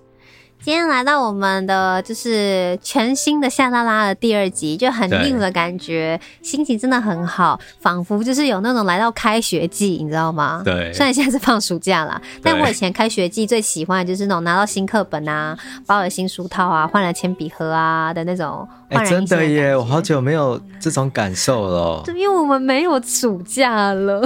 今天来到我们的就是全新的夏拉拉的第二集，就很 new 的感觉，心情真的很好，仿佛就是有那种来到开学季，你知道吗？对。虽然现在是放暑假啦，但我以前开学季最喜欢的就是那种拿到新课本啊，包了新书套啊，换了铅笔盒啊的那种。哎、欸，真的耶！我好久没有这种感受了。对，因为我们没有暑假了，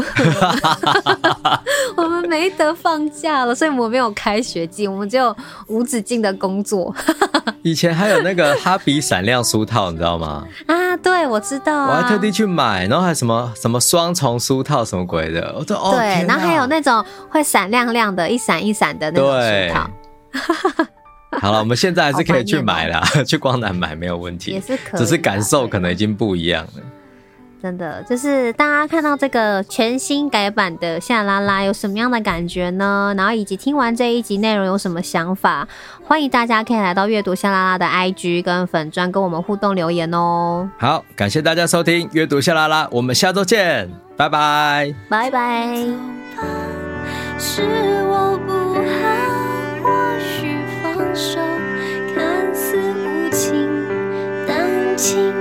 我们没得放假了，所以我们没有开学季，我们只有无止境的。的工作，以前还有那个哈比闪亮书套，你知道吗？啊，对，我知道、啊，我还特地去买，然后还有什么什么双重书套什么鬼的，我说哦，对，然后还有那种会闪亮亮的，一闪一闪的那种书套。好了，我们现在还是可以去买了，去光南买没有问题，也是可以，只是感受可能已经不一样了。真的，就是大家看到这个全新改版的夏拉拉有什么样的感觉呢？然后以及听完这一集内容有什么想法？欢迎大家可以来到阅读夏拉拉的 IG 跟粉专跟我们互动留言哦。好，感谢大家收听阅读夏拉拉，我们下周见，拜拜，拜拜。是我不好，或许放手，看似无情，但倾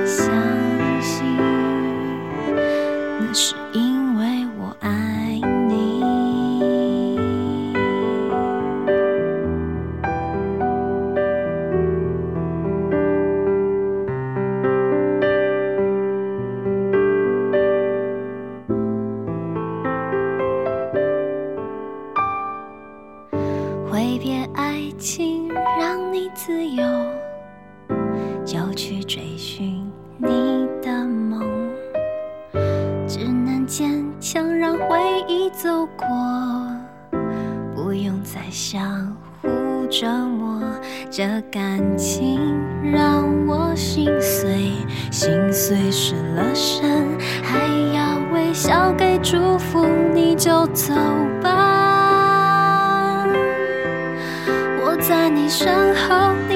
想让回忆走过，不用再相互折磨。这感情让我心碎，心碎失了神，还要微笑给祝福，你就走吧。我在你身后。你